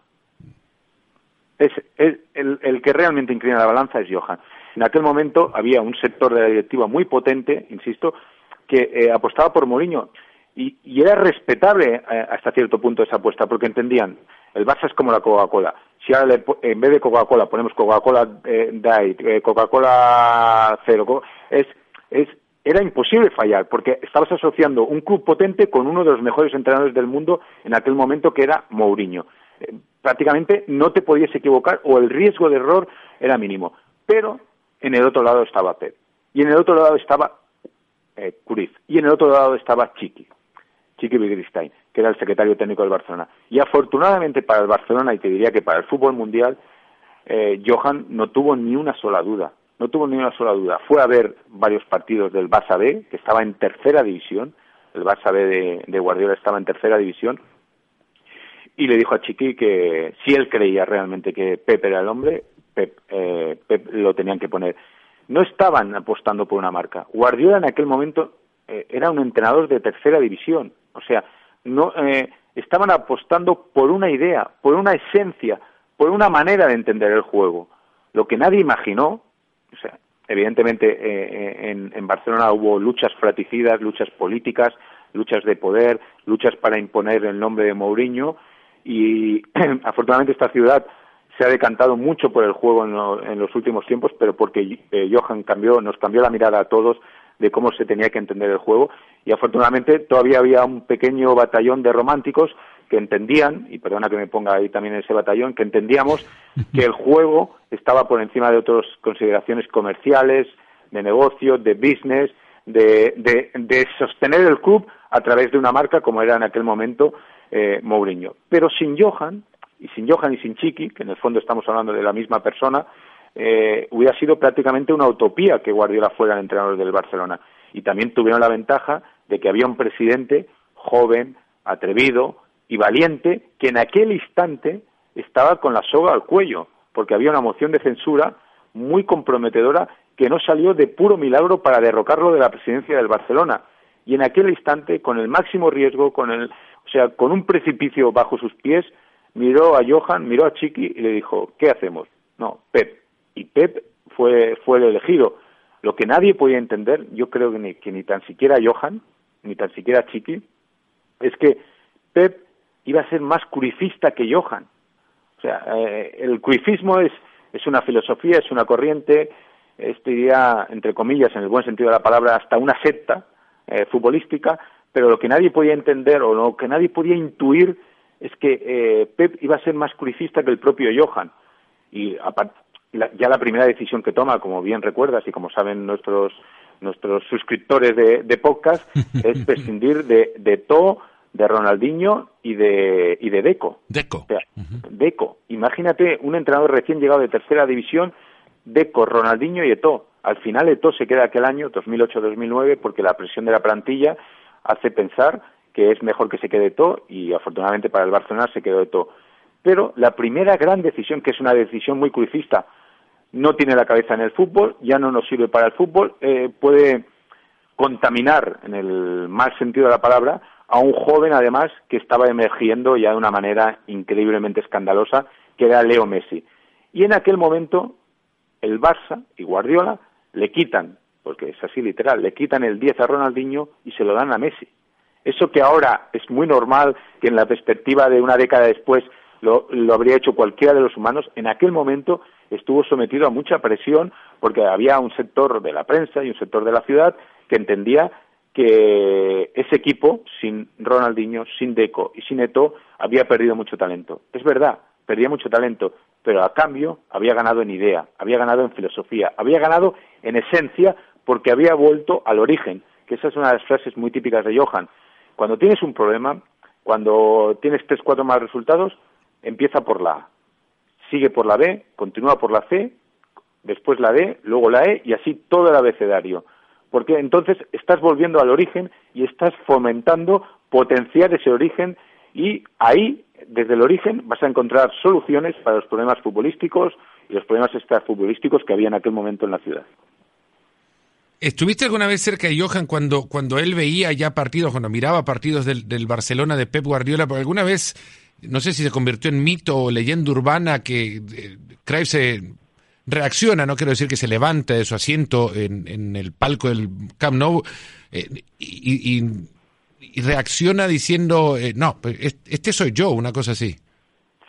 Es, el, el, que realmente inclina la balanza es Johan. En aquel momento había un sector de la directiva muy potente, insisto, que eh, apostaba por Mourinho y, era respetable eh, hasta cierto punto esa apuesta, porque entendían, el Barça es como la Coca-Cola, si ahora en vez de Coca-Cola ponemos Coca-Cola eh, Diet, eh, Coca-Cola Cero, es, es, era imposible fallar, porque estabas asociando un club potente con uno de los mejores entrenadores del mundo en aquel momento, que era Mourinho. Prácticamente no te podías equivocar o el riesgo de error era mínimo. Pero en el otro lado estaba Pep. Y en el otro lado estaba eh, Y en el otro lado estaba Chiqui. Chiqui Wittgenstein que era el secretario técnico del Barcelona. Y afortunadamente para el Barcelona, y te diría que para el fútbol mundial, eh, Johan no tuvo ni una sola duda. No tuvo ni una sola duda. Fue a ver varios partidos del Barça B, que estaba en tercera división. El Barça B de, Guardiola estaba en tercera división. Y le dijo a Chiqui que si él creía realmente que Pep era el hombre, Eh, Pep lo tenían que poner. No estaban apostando por una marca. Guardiola en aquel momento eh, era un entrenador de tercera división. O sea, no eh, estaban apostando por una idea, por una esencia, por una manera de entender el juego. Lo que nadie imaginó, o sea, evidentemente eh, en, en, Barcelona hubo luchas fraticidas, luchas políticas, luchas de poder, luchas para imponer el nombre de Mourinho y afortunadamente esta ciudad se ha decantado mucho por el juego en, los últimos tiempos, pero porque eh, Johan cambió, nos cambió la mirada a todos de cómo se tenía que entender el juego y afortunadamente todavía había un pequeño batallón de románticos que entendían, y perdona que me ponga ahí también ese batallón, que entendíamos que el juego estaba por encima de otras consideraciones comerciales, de negocio, de business, de, de, sostener el club a través de una marca como era en aquel momento eh, Mourinho. Pero sin Johan, y sin Johan y sin Chiqui, que en el fondo estamos hablando de la misma persona, eh, hubiera sido prácticamente una utopía que Guardiola fuera el entrenador del Barcelona. Y también tuvieron la ventaja de que había un presidente joven, atrevido y valiente, que en aquel instante estaba con la soga al cuello, porque había una moción de censura muy comprometedora que no salió de puro milagro para derrocarlo de la presidencia del Barcelona. Y en aquel instante, con el máximo riesgo, con el, o sea, con un precipicio bajo sus pies, miró a Johan, miró a Chiqui y le dijo, ¿qué hacemos? No, Pep. Y Pep fue, fue el elegido. Lo que nadie podía entender, yo creo que ni, que ni tan siquiera Johan, ni tan siquiera Chiqui, es que Pep iba a ser más curifista que Johan. O sea, eh, el curifismo es, es una filosofía, es una corriente, este diría, entre comillas, en el buen sentido de la palabra, hasta una secta eh, futbolística, pero lo que nadie podía entender o lo que nadie podía intuir es que eh, Pep iba a ser más curicista que el propio Johan. Y ya la primera decisión que toma, como bien recuerdas y como saben nuestros nuestros suscriptores de, podcast, es prescindir de, de To, de Ronaldinho y de, y de Deco. Deco. Deco. Imagínate un entrenador recién llegado de tercera división, Deco, Ronaldinho y Eto. Al final Eto se queda aquel año, 2008-2009, porque la presión de la plantilla hace pensar que es mejor que se quede todo y afortunadamente para el Barcelona se quedó todo. Pero la primera gran decisión, que es una decisión muy crucista, no tiene la cabeza en el fútbol, ya no nos sirve para el fútbol, eh, puede contaminar, en el mal sentido de la palabra, a un joven además que estaba emergiendo ya de una manera increíblemente escandalosa, que era Leo Messi. Y en aquel momento el Barça y Guardiola le quitan, porque es así literal, le quitan el 10 a Ronaldinho y se lo dan a Messi. Eso que ahora es muy normal, que en la perspectiva de una década después lo, habría hecho cualquiera de los humanos, en aquel momento estuvo sometido a mucha presión porque había un sector de la prensa y un sector de la ciudad que entendía que ese equipo, sin Ronaldinho, sin Deco y sin Eto, había perdido mucho talento. Es verdad, perdía mucho talento, pero a cambio había ganado en idea, había ganado en filosofía, había ganado en esencia porque había vuelto al origen, que esa es una de las frases muy típicas de Johan. Cuando tienes un problema, cuando tienes tres, cuatro más resultados, empieza por la A, sigue por la B, continúa por la C, después la D, luego la E y así todo el abecedario. Porque entonces estás volviendo al origen y estás fomentando potenciar ese origen y ahí, desde el origen, vas a encontrar soluciones para los problemas futbolísticos y los problemas extrafutbolísticos que había en aquel momento en la ciudad. ¿Estuviste alguna vez cerca de Johan cuando, cuando él veía ya partidos, cuando miraba partidos del, del Barcelona de Pep Guardiola? Porque alguna vez, no sé si se convirtió en mito o leyenda urbana que eh, se reacciona, no quiero decir que se levanta de su asiento en, en el palco del Camp Nou eh, y, y, reacciona diciendo, eh, no, pues, este soy yo, una cosa así.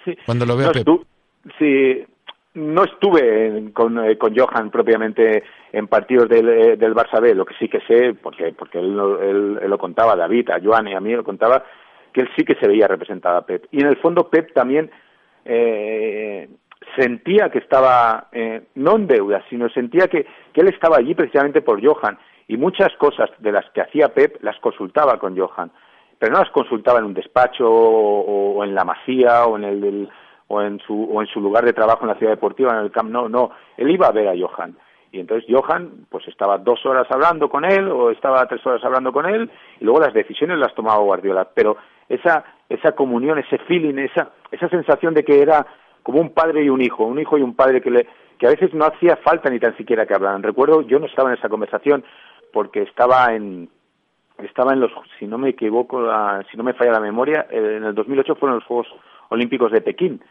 Sí. Cuando lo veo a Pep. sí, no estuve con, eh, con Johan propiamente en partidos del, eh, del Barça B, lo que sí que sé, porque, porque él, lo contaba, David, a Joan y a mí lo contaba, que él sí que se veía representada a Pep. Y en el fondo Pep también eh, sentía que estaba, eh, no en deuda, sino sentía que, que él estaba allí precisamente por Johan. Y muchas cosas de las que hacía Pep las consultaba con Johan. Pero no las consultaba en un despacho o, en la masía o en el del o en su o en su lugar de trabajo en la ciudad deportiva en el Camp no no. Él iba a ver a Johan. Y entonces Johan pues estaba dos horas hablando con él o estaba tres horas hablando con él y luego las decisiones las tomaba Guardiola. Pero esa esa comunión ese feeling esa esa sensación de que era como un padre y un hijo un hijo y un padre que le que a veces no hacía falta ni tan siquiera que hablaran. Recuerdo yo no estaba en esa conversación porque estaba en estaba en los si no me equivoco si no me falla la memoria en el 2008 fueron los Juegos Olímpicos de Pekín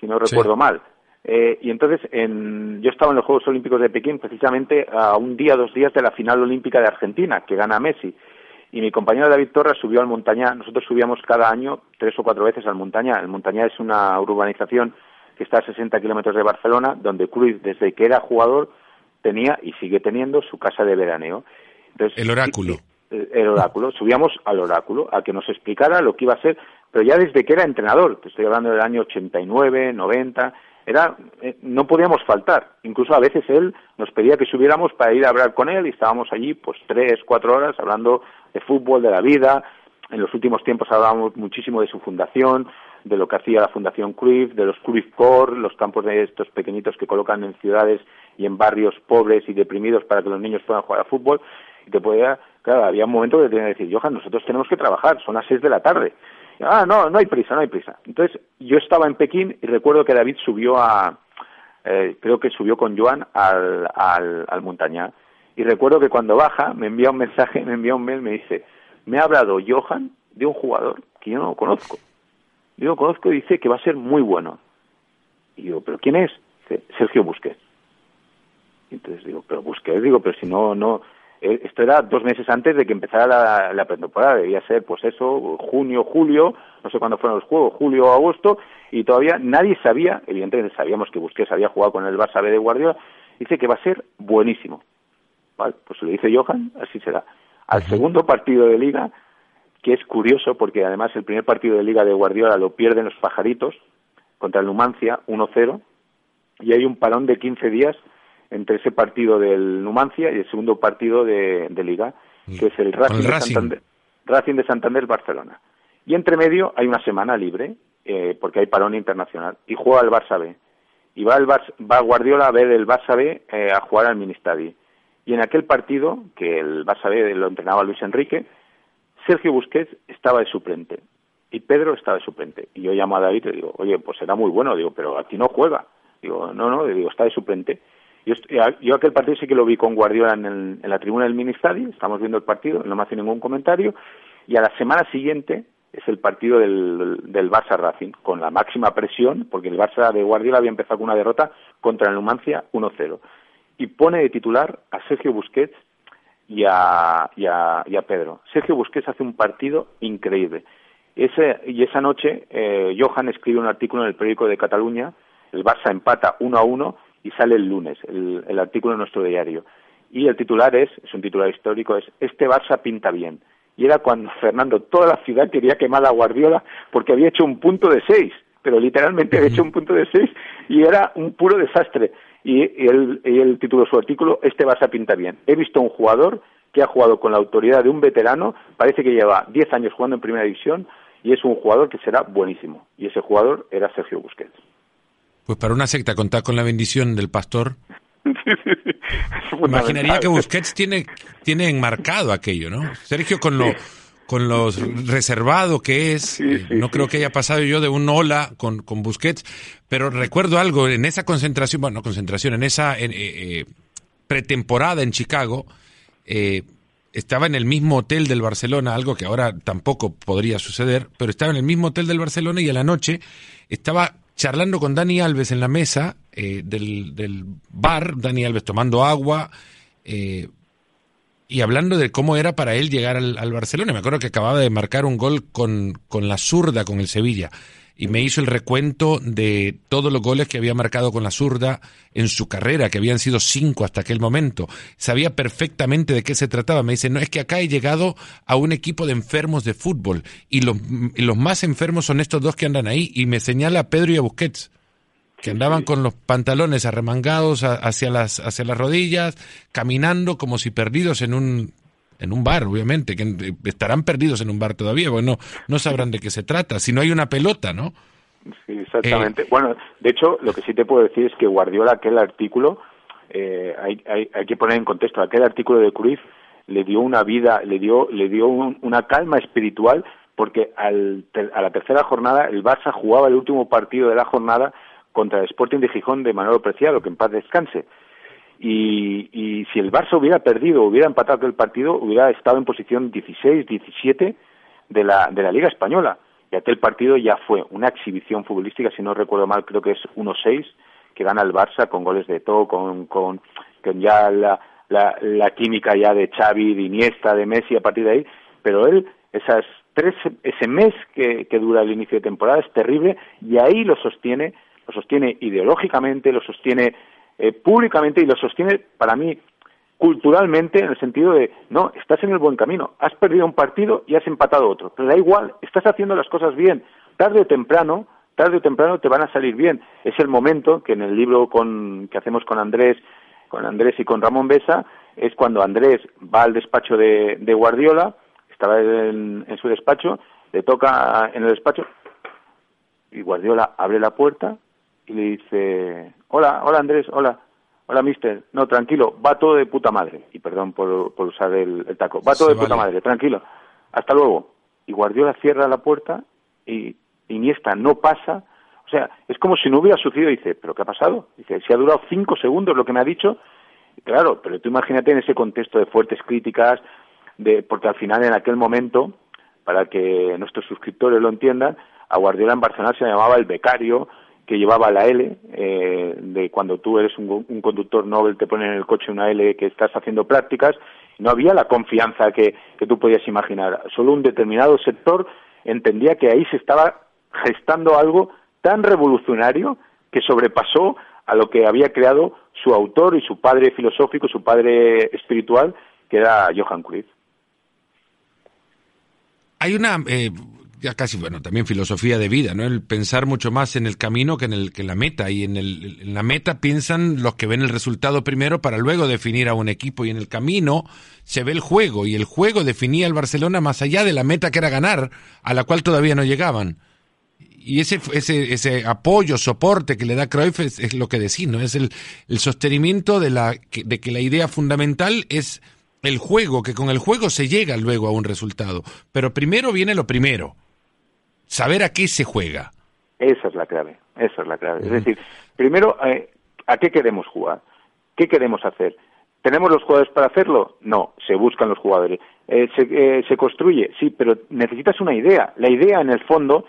si no recuerdo mal. Eh, y entonces en, yo estaba en los Juegos Olímpicos de Pekín precisamente a un día, dos días de la final olímpica de Argentina, que gana Messi. Y mi compañero David Torres subió al Montañá. Nosotros subíamos cada año tres o cuatro veces al Montañá. El Montañá es una urbanización que está a 60 kilómetros de Barcelona, donde Cruz, desde que era jugador, tenía y sigue teniendo su casa de veraneo. el oráculo. El, oráculo. Subíamos al oráculo a que nos explicara lo que iba a ser, pero ya desde que era entrenador, te estoy hablando del año 89, 90, era, eh, no podíamos faltar. Incluso a veces él nos pedía que subiéramos para ir a hablar con él y estábamos allí pues tres, cuatro horas hablando de fútbol, de la vida. En los últimos tiempos hablábamos muchísimo de su fundación, de lo que hacía la Fundación Cruyff, de los Cruyff Core, los campos de estos pequeñitos que colocan en ciudades y en barrios pobres y deprimidos para que los niños puedan jugar a fútbol. Y te podía, claro, había un momento que tenía que decir, Johan, nosotros tenemos que trabajar, son las seis de la tarde. Ah, no, no hay prisa, no hay prisa. Entonces, yo estaba en Pekín y recuerdo que David subió a, eh, creo que subió con Joan al, al, al Montañá. Y recuerdo que cuando baja, me envía un mensaje, me envía un mail, me dice, me ha hablado Johan de un jugador que yo no conozco. Yo lo conozco y dice que va a ser muy bueno. Y digo, ¿pero quién es? Dice, Sergio Busquets. Y entonces digo, pero Busquets, digo, pero si no, no, esto era dos meses antes de que empezara la, la pretemporada, debía ser pues eso, junio, julio, no sé cuándo fueron los juegos, julio o agosto, y todavía nadie sabía, evidentemente sabíamos que Busquets había jugado con el Barça B de Guardiola, dice que va a ser buenísimo. Vale, pues lo dice Johan, así será. Al segundo partido de liga que es curioso porque además el primer partido de Liga de Guardiola lo pierden los pajaritos contra el Numancia 1-0 y hay un parón de 15 días entre ese partido del Numancia y el segundo partido de, Liga, que es el Racing, De Santander, Racing de Santander Barcelona. Y entre medio hay una semana libre eh, porque hay parón internacional y juega el Barça B. Y va, el Barça, va Guardiola a ver el Barça B eh, a jugar al Ministadi. Y en aquel partido, que el Barça B lo entrenaba Luis Enrique, Sergio Busquets estaba de suplente y Pedro estaba de suplente. Y yo llamo a David y le digo, oye, pues será muy bueno, digo, pero aquí no juega. Digo, no, no, digo, está de suplente. Yo, yo aquel partido sí que lo vi con Guardiola en, la tribuna del Ministario, estamos viendo el partido, no me hace ningún comentario, y a la semana siguiente es el partido del, del Barça Racing, con la máxima presión, porque el Barça de Guardiola había empezado con una derrota contra el Numancia 1-0. Y pone de titular a Sergio Busquets y a, y a, y a Pedro. Sergio Busquets hace un partido increíble. Ese, y esa noche eh, Johan escribe un artículo en el periódico de Cataluña, el Barça empata uno a uno y sale el lunes, el, artículo en nuestro diario. Y el titular es, es un titular histórico, es Este Barça pinta bien. Y era cuando Fernando, toda la ciudad quería quemar a Guardiola porque había hecho un punto de seis, pero literalmente había hecho un punto de seis y era un puro desastre y, el, el título de su artículo, este Barça pinta bien. He visto un jugador que ha jugado con la autoridad de un veterano, parece que lleva 10 años jugando en primera división y es un jugador que será buenísimo. Y ese jugador era Sergio Busquets. Pues para una secta contar con la bendición del pastor. Imaginaría que Busquets tiene, tiene enmarcado aquello, ¿no? Sergio con lo, con lo reservado que es. Eh, no creo que haya pasado yo de un hola con, con Busquets, pero recuerdo algo en esa concentración, bueno, concentración, en esa eh, eh, pretemporada en Chicago, estaba en el mismo hotel del Barcelona, algo que ahora tampoco podría suceder, pero estaba en el mismo hotel del Barcelona y a la noche estaba charlando con Dani Alves en la mesa del, del, bar, Dani Alves tomando agua, y hablando de cómo era para él llegar al, Barcelona, me acuerdo que acababa de marcar un gol con, con la zurda con el Sevilla y me hizo el recuento de todos los goles que había marcado con la zurda en su carrera, que habían sido cinco hasta aquel momento. Sabía perfectamente de qué se trataba. Me dice, no, es que acá he llegado a un equipo de enfermos de fútbol y los, y los más enfermos son estos dos que andan ahí y me señala a Pedro y a Busquets que andaban con los pantalones arremangados hacia las hacia las rodillas, caminando como si perdidos en un en un bar, obviamente, que estarán perdidos en un bar todavía, bueno, no sabrán de qué se trata, si no hay una pelota, ¿no? Sí, exactamente. Eh, bueno, de hecho, lo que sí te puedo decir es que Guardiola, aquel artículo, eh, hay, hay, hay, que poner en contexto, aquel artículo de Cruyff le dio una vida, le dio, le dio una calma espiritual, porque al, a la tercera jornada el Barça jugaba el último partido de la jornada contra el Sporting de Gijón de Manolo Preciado, que en paz descanse. Y, y si el Barça hubiera perdido, hubiera empatado aquel partido, hubiera estado en posición 16, 17 de la, de la Liga Española. Y aquel partido ya fue una exhibición futbolística, si no recuerdo mal, creo que es 1-6, que gana el Barça con goles de todo, con, con, ya la, la, la, química ya de Xavi, de Iniesta, de Messi a partir de ahí, pero él, esas tres, ese mes que dura el inicio de temporada es terrible y ahí lo sostiene, lo sostiene ideológicamente, lo sostiene eh, públicamente y lo sostiene para mí culturalmente en el sentido de, no, estás en el buen camino, has perdido un partido y has empatado otro, pero da igual, estás haciendo las cosas bien, tarde o temprano, tarde o temprano te van a salir bien. Es el momento que en el libro con, que hacemos con Andrés, con Andrés y con Ramón Besa, es cuando Andrés va al despacho de, Guardiola, estaba en su despacho, le toca en el despacho y Guardiola abre la puerta y le dice, hola, hola Andrés, hola, hola mister, no, tranquilo, va todo de puta madre, y perdón por, por usar el, taco, va todo de puta madre, tranquilo, hasta luego. Y Guardiola cierra la puerta y Iniesta no pasa, o sea, es como si no hubiera sucedido, dice, ¿pero qué ha pasado? Dice, si ha durado cinco segundos lo que me ha dicho, claro, pero tú imagínate en ese contexto de fuertes críticas, de, porque al final en aquel momento, para que nuestros suscriptores lo entiendan, a Guardiola en Barcelona se llamaba el becario, que llevaba la L, eh, de cuando tú eres un, conductor Nobel, te ponen en el coche una L que estás haciendo prácticas, no había la confianza que, que tú podías imaginar. Solo un determinado sector entendía que ahí se estaba gestando algo tan revolucionario que sobrepasó a lo que había creado su autor y su padre filosófico, su padre espiritual, que era Johann Cruyff. Hay una, eh, ya casi, bueno, también filosofía de vida, ¿no? El pensar mucho más en el camino que en, el, que en la meta. Y en, el, la meta piensan los que ven el resultado primero para luego definir a un equipo. Y en el camino se ve el juego. Y el juego definía al Barcelona más allá de la meta que era ganar, a la cual todavía no llegaban. Y ese, ese, ese apoyo, soporte que le da Cruyff es, es lo que decís, ¿no? Es el, el sostenimiento de, la, de que la idea fundamental es el juego, que con el juego se llega luego a un resultado. Pero primero viene lo primero saber a qué se juega. Esa es la clave, esa es la clave. Es decir, primero, eh, ¿a qué queremos jugar? ¿Qué queremos hacer? ¿Tenemos los jugadores para hacerlo? No, se buscan los jugadores. Eh, se, eh, ¿Se construye? Sí, pero necesitas una idea. La idea, en el fondo,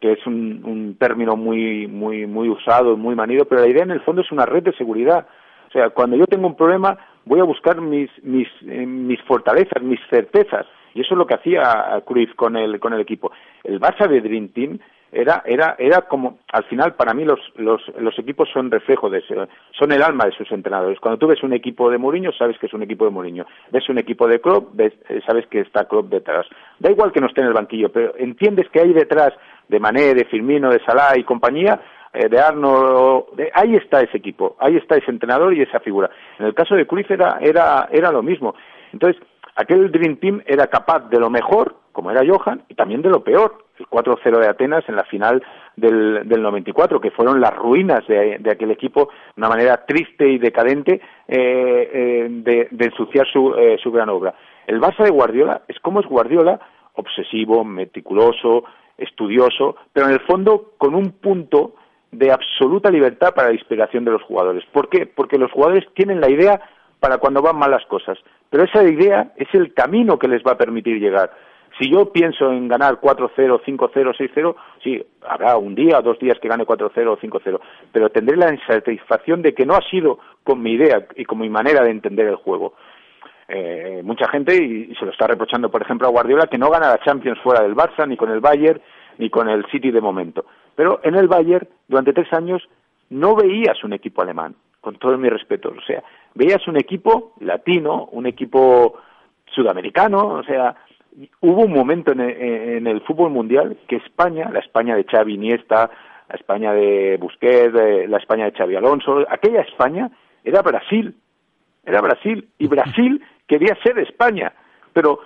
que es un, un término muy, muy, muy usado, muy manido, pero la idea, en el fondo, es una red de seguridad. O sea, cuando yo tengo un problema, voy a buscar mis, mis, eh, mis fortalezas, mis certezas. Y eso es lo que hacía Cruyff con el, con el equipo. El Barça de Dream Team era, era, era como, al final, para mí los, los, equipos son reflejo de eso, son el alma de sus entrenadores. Cuando tú ves un equipo de Mourinho, sabes que es un equipo de Mourinho. Ves un equipo de Klopp, ves, eh, sabes que está Klopp detrás. Da igual que no esté en el banquillo, pero entiendes que hay detrás de Mané, de Firmino, de Salah y compañía, eh, de Arnold, de, ahí está ese equipo, ahí está ese entrenador y esa figura. En el caso de Cruyff era, era, era lo mismo. Entonces, aquel Dream Team era capaz de lo mejor, como era Johan, y también de lo peor, el 4-0 de Atenas en la final del, del 94, que fueron las ruinas de, de, aquel equipo, una manera triste y decadente eh, eh, de, ensuciar su, eh, su gran obra. El Barça de Guardiola es como es Guardiola, obsesivo, meticuloso, estudioso, pero en el fondo con un punto de absoluta libertad para la inspiración de los jugadores. ¿Por qué? Porque los jugadores tienen la idea para cuando van mal las cosas. Pero esa idea es el camino que les va a permitir llegar. Si yo pienso en ganar 4-0, 5-0, 6-0, sí, habrá un día o dos días que gane 4-0 o 5-0, pero tendré la insatisfacción de que no ha sido con mi idea y con mi manera de entender el juego. Eh, mucha gente, y, se lo está reprochando, por ejemplo, a Guardiola, que no gana la Champions fuera del Barça, ni con el Bayern, ni con el City de momento. Pero en el Bayern, durante tres años, no veías un equipo alemán con todo mi respeto. O sea, veías un equipo latino, un equipo sudamericano, o sea, hubo un momento en el, en el fútbol mundial que España, la España de Xavi Iniesta, la España de Busquets, la España de Xavi Alonso, aquella España era Brasil, era Brasil, y Brasil quería ser España, pero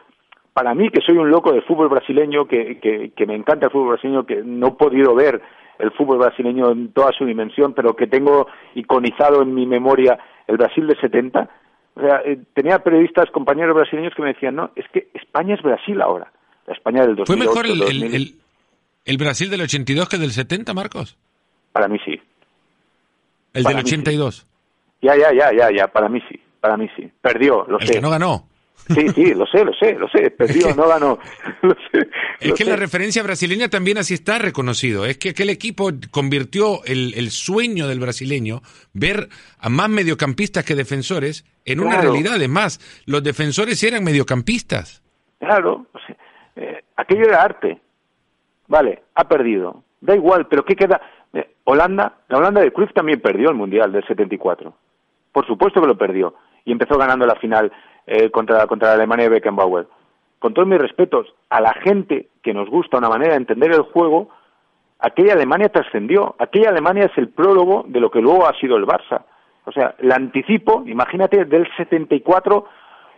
para mí, que soy un loco del fútbol brasileño, que, que, que me encanta el fútbol brasileño, que no he podido ver el fútbol brasileño en toda su dimensión, pero que tengo iconizado en mi memoria el Brasil de 70. O sea, eh, tenía periodistas, compañeros brasileños que me decían, no, es que España es Brasil ahora. La España del 2008, ¿Fue mejor el, el, el, el, Brasil del 82 que del 70, Marcos? Para mí sí. ¿El para del 82? Sí. Ya, ya, ya, ya, ya, para mí sí, para mí sí. Perdió, lo el sé. que no ganó. Sí, sí, lo sé, lo sé, lo sé. Perdió, no ganó. es que la referencia brasileña también así está reconocido. Es que aquel equipo convirtió el, el sueño del brasileño, ver a más mediocampistas que defensores, en una realidad. Es más, los defensores eran mediocampistas. Claro, eh, aquello era arte. Vale, ha perdido. Da igual, pero ¿qué queda? Eh, Holanda, la Holanda de Cruyff también perdió el Mundial del 74. Por supuesto que lo perdió. Y empezó ganando la final eh, contra, contra la Alemania de Beckenbauer. Con todos mis respetos, a la gente que nos gusta una manera de entender el juego, aquella Alemania trascendió. Aquella Alemania es el prólogo de lo que luego ha sido el Barça. O sea, el anticipo, imagínate, del 74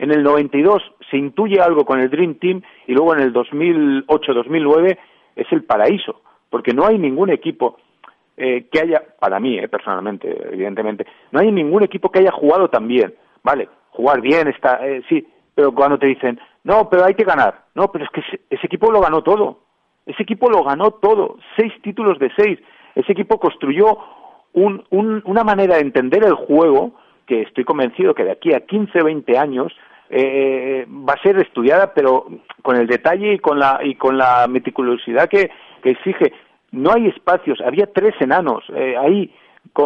en el 92 se intuye algo con el Dream Team y luego en el 2008-2009 es el paraíso, porque no hay ningún equipo eh, que haya, para mí eh, personalmente, evidentemente, no hay ningún equipo que haya jugado tan bien, ¿vale? Jugar bien está, eh, sí, pero cuando te dicen, no, pero hay que ganar, no, pero es que ese, equipo lo ganó todo, ese equipo lo ganó todo, seis títulos de seis, ese equipo construyó un, una manera de entender el juego que estoy convencido que de aquí a 15, 20 años eh, va a ser estudiada, pero con el detalle y con la, y con la meticulosidad que, exige. No hay espacios, había tres enanos eh, ahí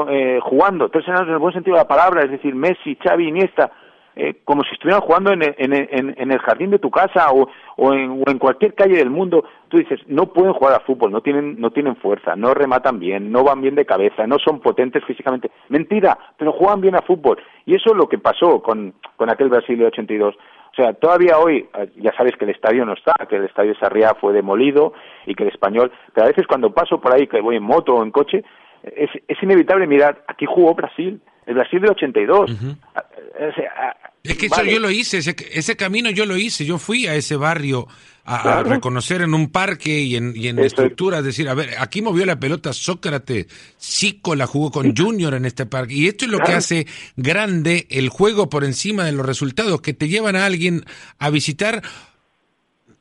eh, jugando, tres enanos en el buen sentido de la palabra, es decir, Messi, Xavi, Iniesta, eh, como si estuvieran jugando en, en, el jardín de tu casa o, o, en, cualquier calle del mundo. Tú dices, no pueden jugar a fútbol, no tienen, no tienen fuerza, no rematan bien, no van bien de cabeza, no son potentes físicamente. Mentira, pero juegan bien a fútbol. Y eso es lo que pasó con, con aquel Brasil de 82. O sea, todavía hoy, eh, ya sabes que el estadio no está, que el estadio Sarriá fue demolido y que el español, pero a veces cuando paso por ahí, que voy en moto o en coche, es, es inevitable mirar, aquí jugó Brasil, el Brasil del 82. Es que yo lo hice, ese, camino yo lo hice, yo fui a ese barrio a, reconocer en un parque y en, y en estructuras, decir, a ver, aquí movió la pelota Sócrates, Zico la jugó con Junior en este parque, y esto es lo que hace grande el juego por encima de los resultados, que te llevan a alguien a visitar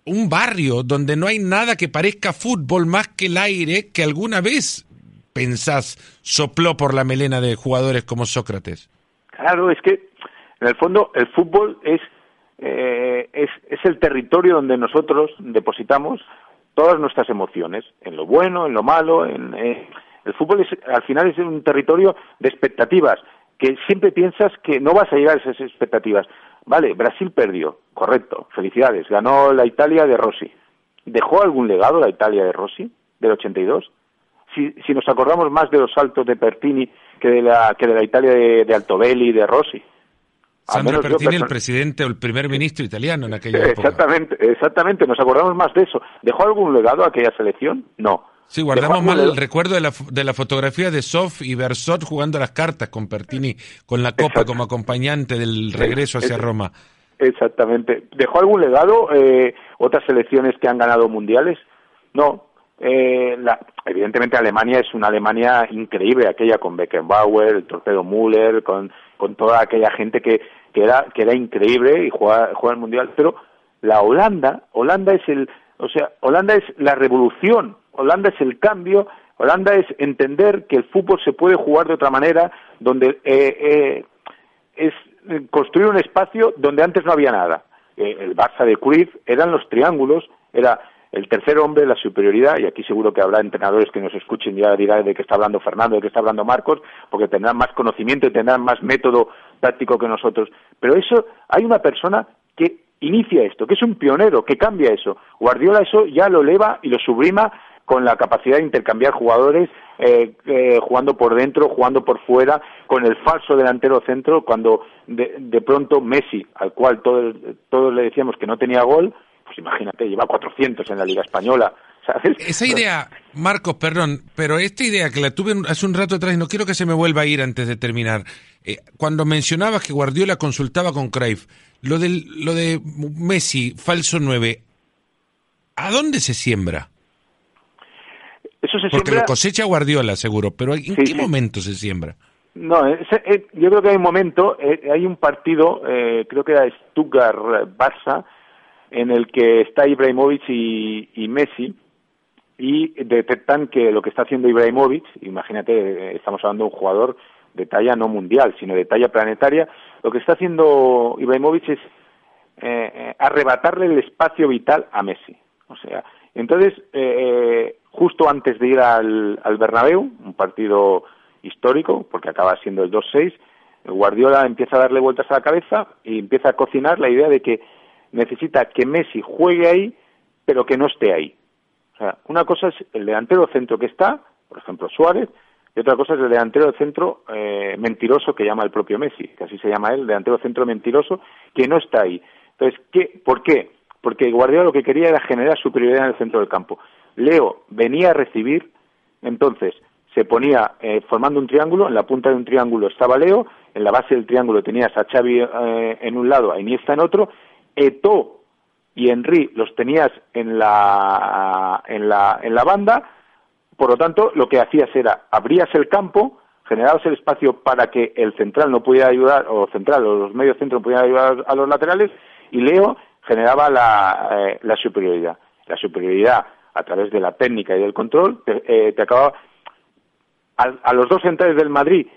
un barrio donde no hay nada que parezca fútbol más que el aire que alguna vez pensás sopló por la melena de jugadores como Sócrates? Claro, es que en el fondo el fútbol es, eh, es, es el territorio donde nosotros depositamos todas nuestras emociones, en lo bueno, en lo malo, en, el fútbol es, al final es un territorio de expectativas, que siempre piensas que no vas a llegar a esas expectativas. Vale, Brasil perdió, correcto, felicidades, ganó la Italia de Rossi. ¿Dejó algún legado la Italia de Rossi del 82? si, si nos acordamos más de los saltos de Pertini que de la, que de la Italia de, de Altobelli y de Rossi. Sandro Pertini, el presidente o el primer ministro italiano en aquella época. Exactamente, exactamente, nos acordamos más de eso. ¿Dejó algún legado a aquella selección? No. Sí, guardamos mal el recuerdo de la, de la fotografía de Sof y Bersot jugando las cartas con Pertini, con la copa como acompañante del regreso hacia Roma. Exactamente. ¿Dejó algún legado eh, otras selecciones que han ganado mundiales? No, eh, la, evidentemente Alemania es una Alemania increíble, aquella con Beckenbauer, el torpedo Müller, con, con toda aquella gente que, que, era, que era increíble y juega, juega el Mundial, pero la Holanda, Holanda es el, o sea, Holanda es la revolución, Holanda es el cambio, Holanda es entender que el fútbol se puede jugar de otra manera, donde eh, eh, es construir un espacio donde antes no había nada. Eh, el Barça de Cruyff eran los triángulos, era el tercer hombre, la superioridad, y aquí seguro que habrá entrenadores que nos escuchen y ya dirán de qué está hablando Fernando, de qué está hablando Marcos, porque tendrán más conocimiento y tendrán más método táctico que nosotros. Pero eso, hay una persona que inicia esto, que es un pionero, que cambia eso. Guardiola eso ya lo eleva y lo sublima con la capacidad de intercambiar jugadores, eh, eh, jugando por dentro, jugando por fuera, con el falso delantero centro, cuando de, de pronto Messi, al cual todos, todos le decíamos que no tenía gol, pues imagínate, lleva 400 en la Liga Española. ¿sabes? Esa idea, Marcos, perdón, pero esta idea que la tuve hace un rato atrás y no quiero que se me vuelva a ir antes de terminar. Eh, cuando mencionabas que Guardiola consultaba con Cruyff, lo, del, lo de Messi, falso 9, ¿a dónde se siembra? Eso se Porque lo cosecha Guardiola, seguro, pero ¿en qué momento se siembra? No, eh, yo creo que hay un momento, eh, hay un partido, creo que era Stuttgart-Barça, en el que está Ibrahimovic y, Messi y detectan que lo que está haciendo Ibrahimovic, imagínate, estamos hablando de un jugador de talla no mundial, sino de talla planetaria, lo que está haciendo Ibrahimovic es eh, arrebatarle el espacio vital a Messi. O sea, entonces, justo antes de ir al, al Bernabéu, un partido histórico, porque acaba siendo el 2-6, Guardiola empieza a darle vueltas a la cabeza y empieza a cocinar la idea de que necesita que Messi juegue ahí, pero que no esté ahí. O sea, una cosa es el delantero centro que está, por ejemplo Suárez, y otra cosa es el delantero centro eh, mentiroso que llama el propio Messi, que así se llama él, delantero centro mentiroso, que no está ahí. Entonces, ¿qué, ¿por qué? Porque Guardiola lo que quería era generar superioridad en el centro del campo. Leo venía a recibir, entonces se ponía eh, formando un triángulo, en la punta de un triángulo estaba Leo, en la base del triángulo tenías a Xavi eh, en un lado, a Iniesta en otro, Eto y Henry los tenías en la, en la, en la banda, por lo tanto, lo que hacías era, abrías el campo, generabas el espacio para que el central no pudiera ayudar, o central, o los medios centros no pudieran ayudar a los laterales, y Leo generaba la, eh, la superioridad. La superioridad a través de la técnica y del control te, eh, acababa... A, los dos centrales del Madrid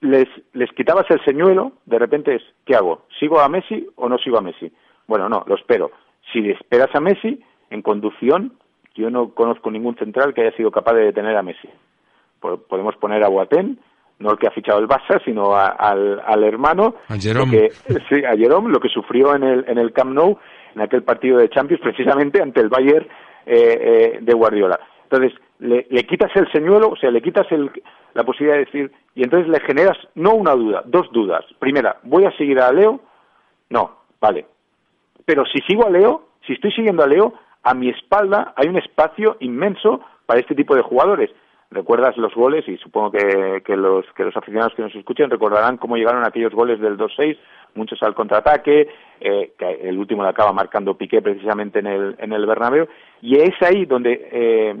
les, les quitabas el señuelo, de repente es, ¿qué hago? ¿Sigo a Messi o no sigo a Messi? Bueno, no, lo espero. Si esperas a Messi, en conducción, yo no conozco ningún central que haya sido capaz de detener a Messi. Podemos poner a Boateng, no el que ha fichado el Barça, sino al, al, hermano, a Jerome. que, sí, a Jerome, lo que sufrió en el, en el Camp Nou, en aquel partido de Champions, precisamente ante el Bayern eh, eh, de Guardiola. Entonces, le, le, quitas el señuelo, o sea, le quitas el, la posibilidad de decir, y entonces le generas no una duda, dos dudas. Primera, ¿voy a seguir a Leo? No, vale. Pero si sigo a Leo, si estoy siguiendo a Leo, a mi espalda hay un espacio inmenso para este tipo de jugadores. Recuerdas los goles y supongo que, los, que los aficionados que nos escuchen recordarán cómo llegaron aquellos goles del 2-6, muchos al contraataque, eh, que el último le acaba marcando Piqué precisamente en el, en el Bernabéu, y es ahí donde eh,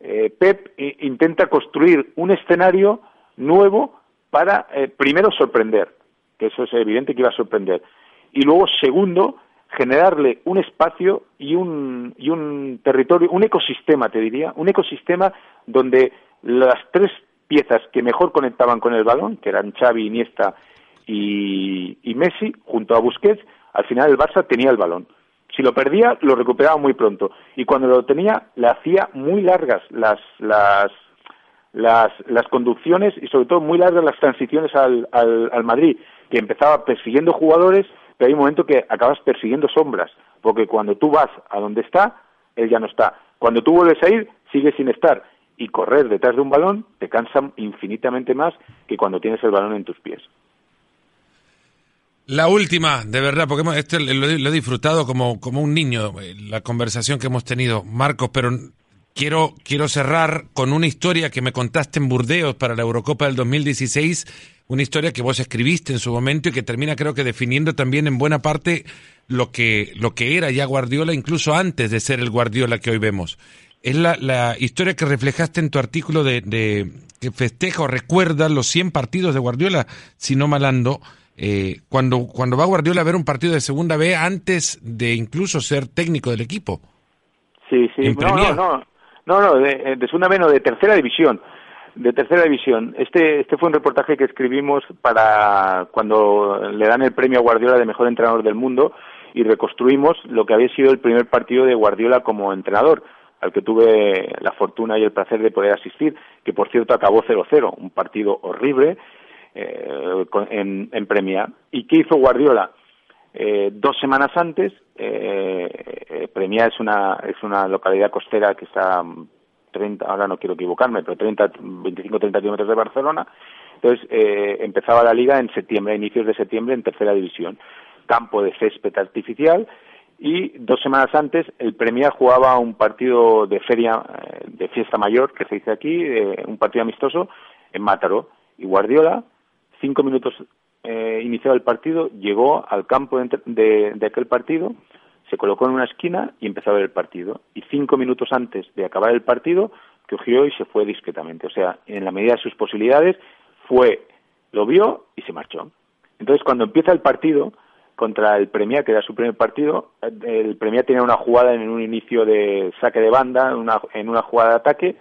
eh, Pep intenta construir un escenario nuevo para, primero, sorprender, que eso es evidente que iba a sorprender, y luego, segundo, generarle un espacio y un, y un territorio, un ecosistema, te diría, un ecosistema donde las tres piezas que mejor conectaban con el balón, que eran Xavi, Iniesta y, y Messi, junto a Busquets, al final el Barça tenía el balón. Si lo perdía, lo recuperaba muy pronto. Y cuando lo tenía, le hacía muy largas las, las, las, las conducciones y sobre todo muy largas las transiciones al, al, al Madrid, que empezaba persiguiendo jugadores pero hay un momento que acabas persiguiendo sombras, porque cuando tú vas a donde está, él ya no está. Cuando tú vuelves a ir, sigue sin estar. Y correr detrás de un balón te cansa infinitamente más que cuando tienes el balón en tus pies. La última, de verdad, porque este lo, he disfrutado como, como un niño, eh, la conversación que hemos tenido, Marcos, pero quiero, quiero cerrar con una historia que me contaste en Burdeos para la Eurocopa del 2016 una historia que vos escribiste en su momento y que termina creo que definiendo también en buena parte lo que, lo que era ya Guardiola, incluso antes de ser el Guardiola que hoy vemos. Es la, la historia que reflejaste en tu artículo de, de que festeja o recuerda los 100 partidos de Guardiola, si no malando, eh, cuando, cuando va Guardiola a ver un partido de segunda B antes de incluso ser técnico del equipo. Sí, sí, no, no, no, no, no, de, de segunda B no, de tercera división de tercera división. Este, este fue un reportaje que escribimos para cuando le dan el premio a Guardiola de mejor entrenador del mundo y reconstruimos lo que había sido el primer partido de Guardiola como entrenador, al que tuve la fortuna y el placer de poder asistir, que por cierto acabó 0-0, un partido horrible eh, en, en Premia. ¿Y qué hizo Guardiola? Eh, dos semanas antes, eh, eh Premia es una, es una localidad costera que está 30, ahora no quiero equivocarme, pero 30, 25, 30 kilómetros de Barcelona. Entonces eh, empezaba la liga en septiembre, a inicios de septiembre, en tercera división. Campo de césped artificial y dos semanas antes el Premier jugaba un partido de feria, eh, de fiesta mayor, que se dice aquí, un partido amistoso en Mátaro. Y Guardiola, cinco minutos eh, iniciado el partido, llegó al campo de, de aquel partido se colocó en una esquina y empezó a ver el partido. Y cinco minutos antes de acabar el partido, cogió y se fue discretamente. O sea, en la medida de sus posibilidades, fue, lo vio y se marchó. Entonces, cuando empieza el partido contra el Premia, que era su primer partido, el Premia tenía una jugada en un inicio de saque de banda, en una jugada de ataque,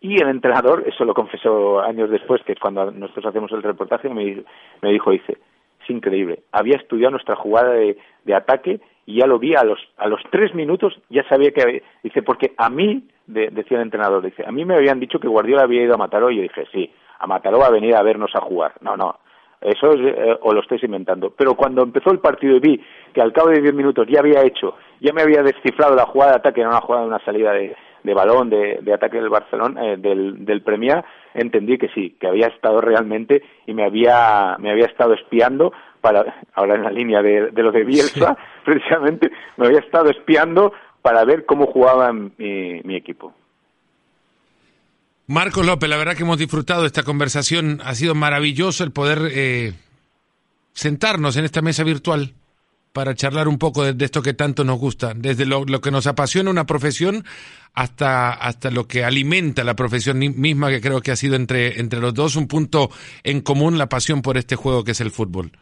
y el entrenador, eso lo confesó años después, que es cuando nosotros hacemos el reportaje, me, me dijo, dice, es increíble. Había estudiado nuestra jugada de, de ataque y ya lo vi a los, a los tres minutos, ya sabía que, dice, porque a mí, decía el entrenador, dice, a mí me habían dicho que Guardiola había ido a Mataró y yo dije, sí, a Mataró va a venir a vernos a jugar. No, no, eso es, eh, o lo estáis inventando. Pero cuando empezó el partido y vi que al cabo de diez minutos ya había hecho, ya me había descifrado la jugada de ataque, era una jugada de una salida de, de balón, de, de, ataque del Barcelona, eh, del, del Premier, entendí que sí, que había estado realmente y me había, me había estado espiando para, ahora en la línea de, de lo de Bielsa, precisamente, me había estado espiando para ver cómo jugaba mi, mi equipo. Marcos López, la verdad que hemos disfrutado de esta conversación. Ha sido maravilloso el poder eh, sentarnos en esta mesa virtual para charlar un poco de, esto que tanto nos gusta, desde lo, lo, que nos apasiona una profesión hasta, hasta lo que alimenta la profesión misma, que creo que ha sido entre, entre los dos un punto en común, la pasión por este juego que es el fútbol.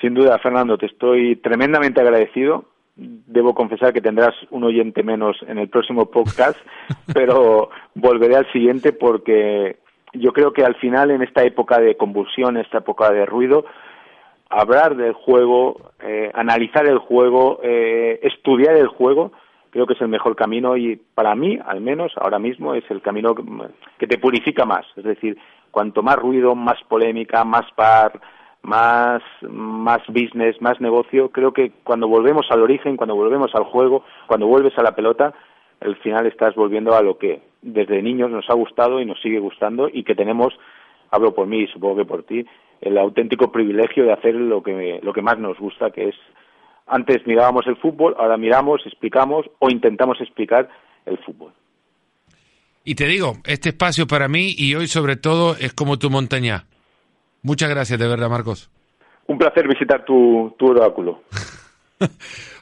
Sin duda, Fernando, te estoy tremendamente agradecido. Debo confesar que tendrás un oyente menos en el próximo podcast, pero volveré al siguiente porque yo creo que al final, en esta época de convulsión, esta época de ruido, hablar del juego, eh, analizar el juego, eh, estudiar el juego, creo que es el mejor camino y para mí, al menos ahora mismo, es el camino que te purifica más. Es decir, cuanto más ruido, más polémica, más par, más, más business, más negocio. Creo que cuando volvemos al origen, cuando volvemos al juego, cuando vuelves a la pelota, al final estás volviendo a lo que desde niños nos ha gustado y nos sigue gustando y que tenemos, hablo por mí y supongo que por ti, el auténtico privilegio de hacer lo que, lo que más nos gusta, que es antes mirábamos el fútbol, ahora miramos, explicamos o intentamos explicar el fútbol. Y te digo, este espacio para mí y hoy sobre todo es como tu montaña Muchas gracias, de verdad, Marcos. Un placer visitar tu, tu oráculo.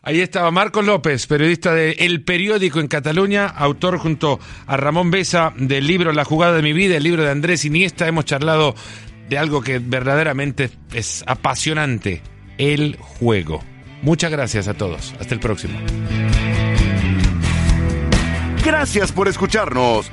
Ahí estaba Marcos López, periodista de El Periódico en Cataluña, autor junto a Ramón Besa del libro La jugada de mi vida, el libro de Andrés Iniesta. Hemos charlado de algo que verdaderamente es apasionante, el juego. Muchas gracias a todos. Hasta el próximo. Gracias por escucharnos.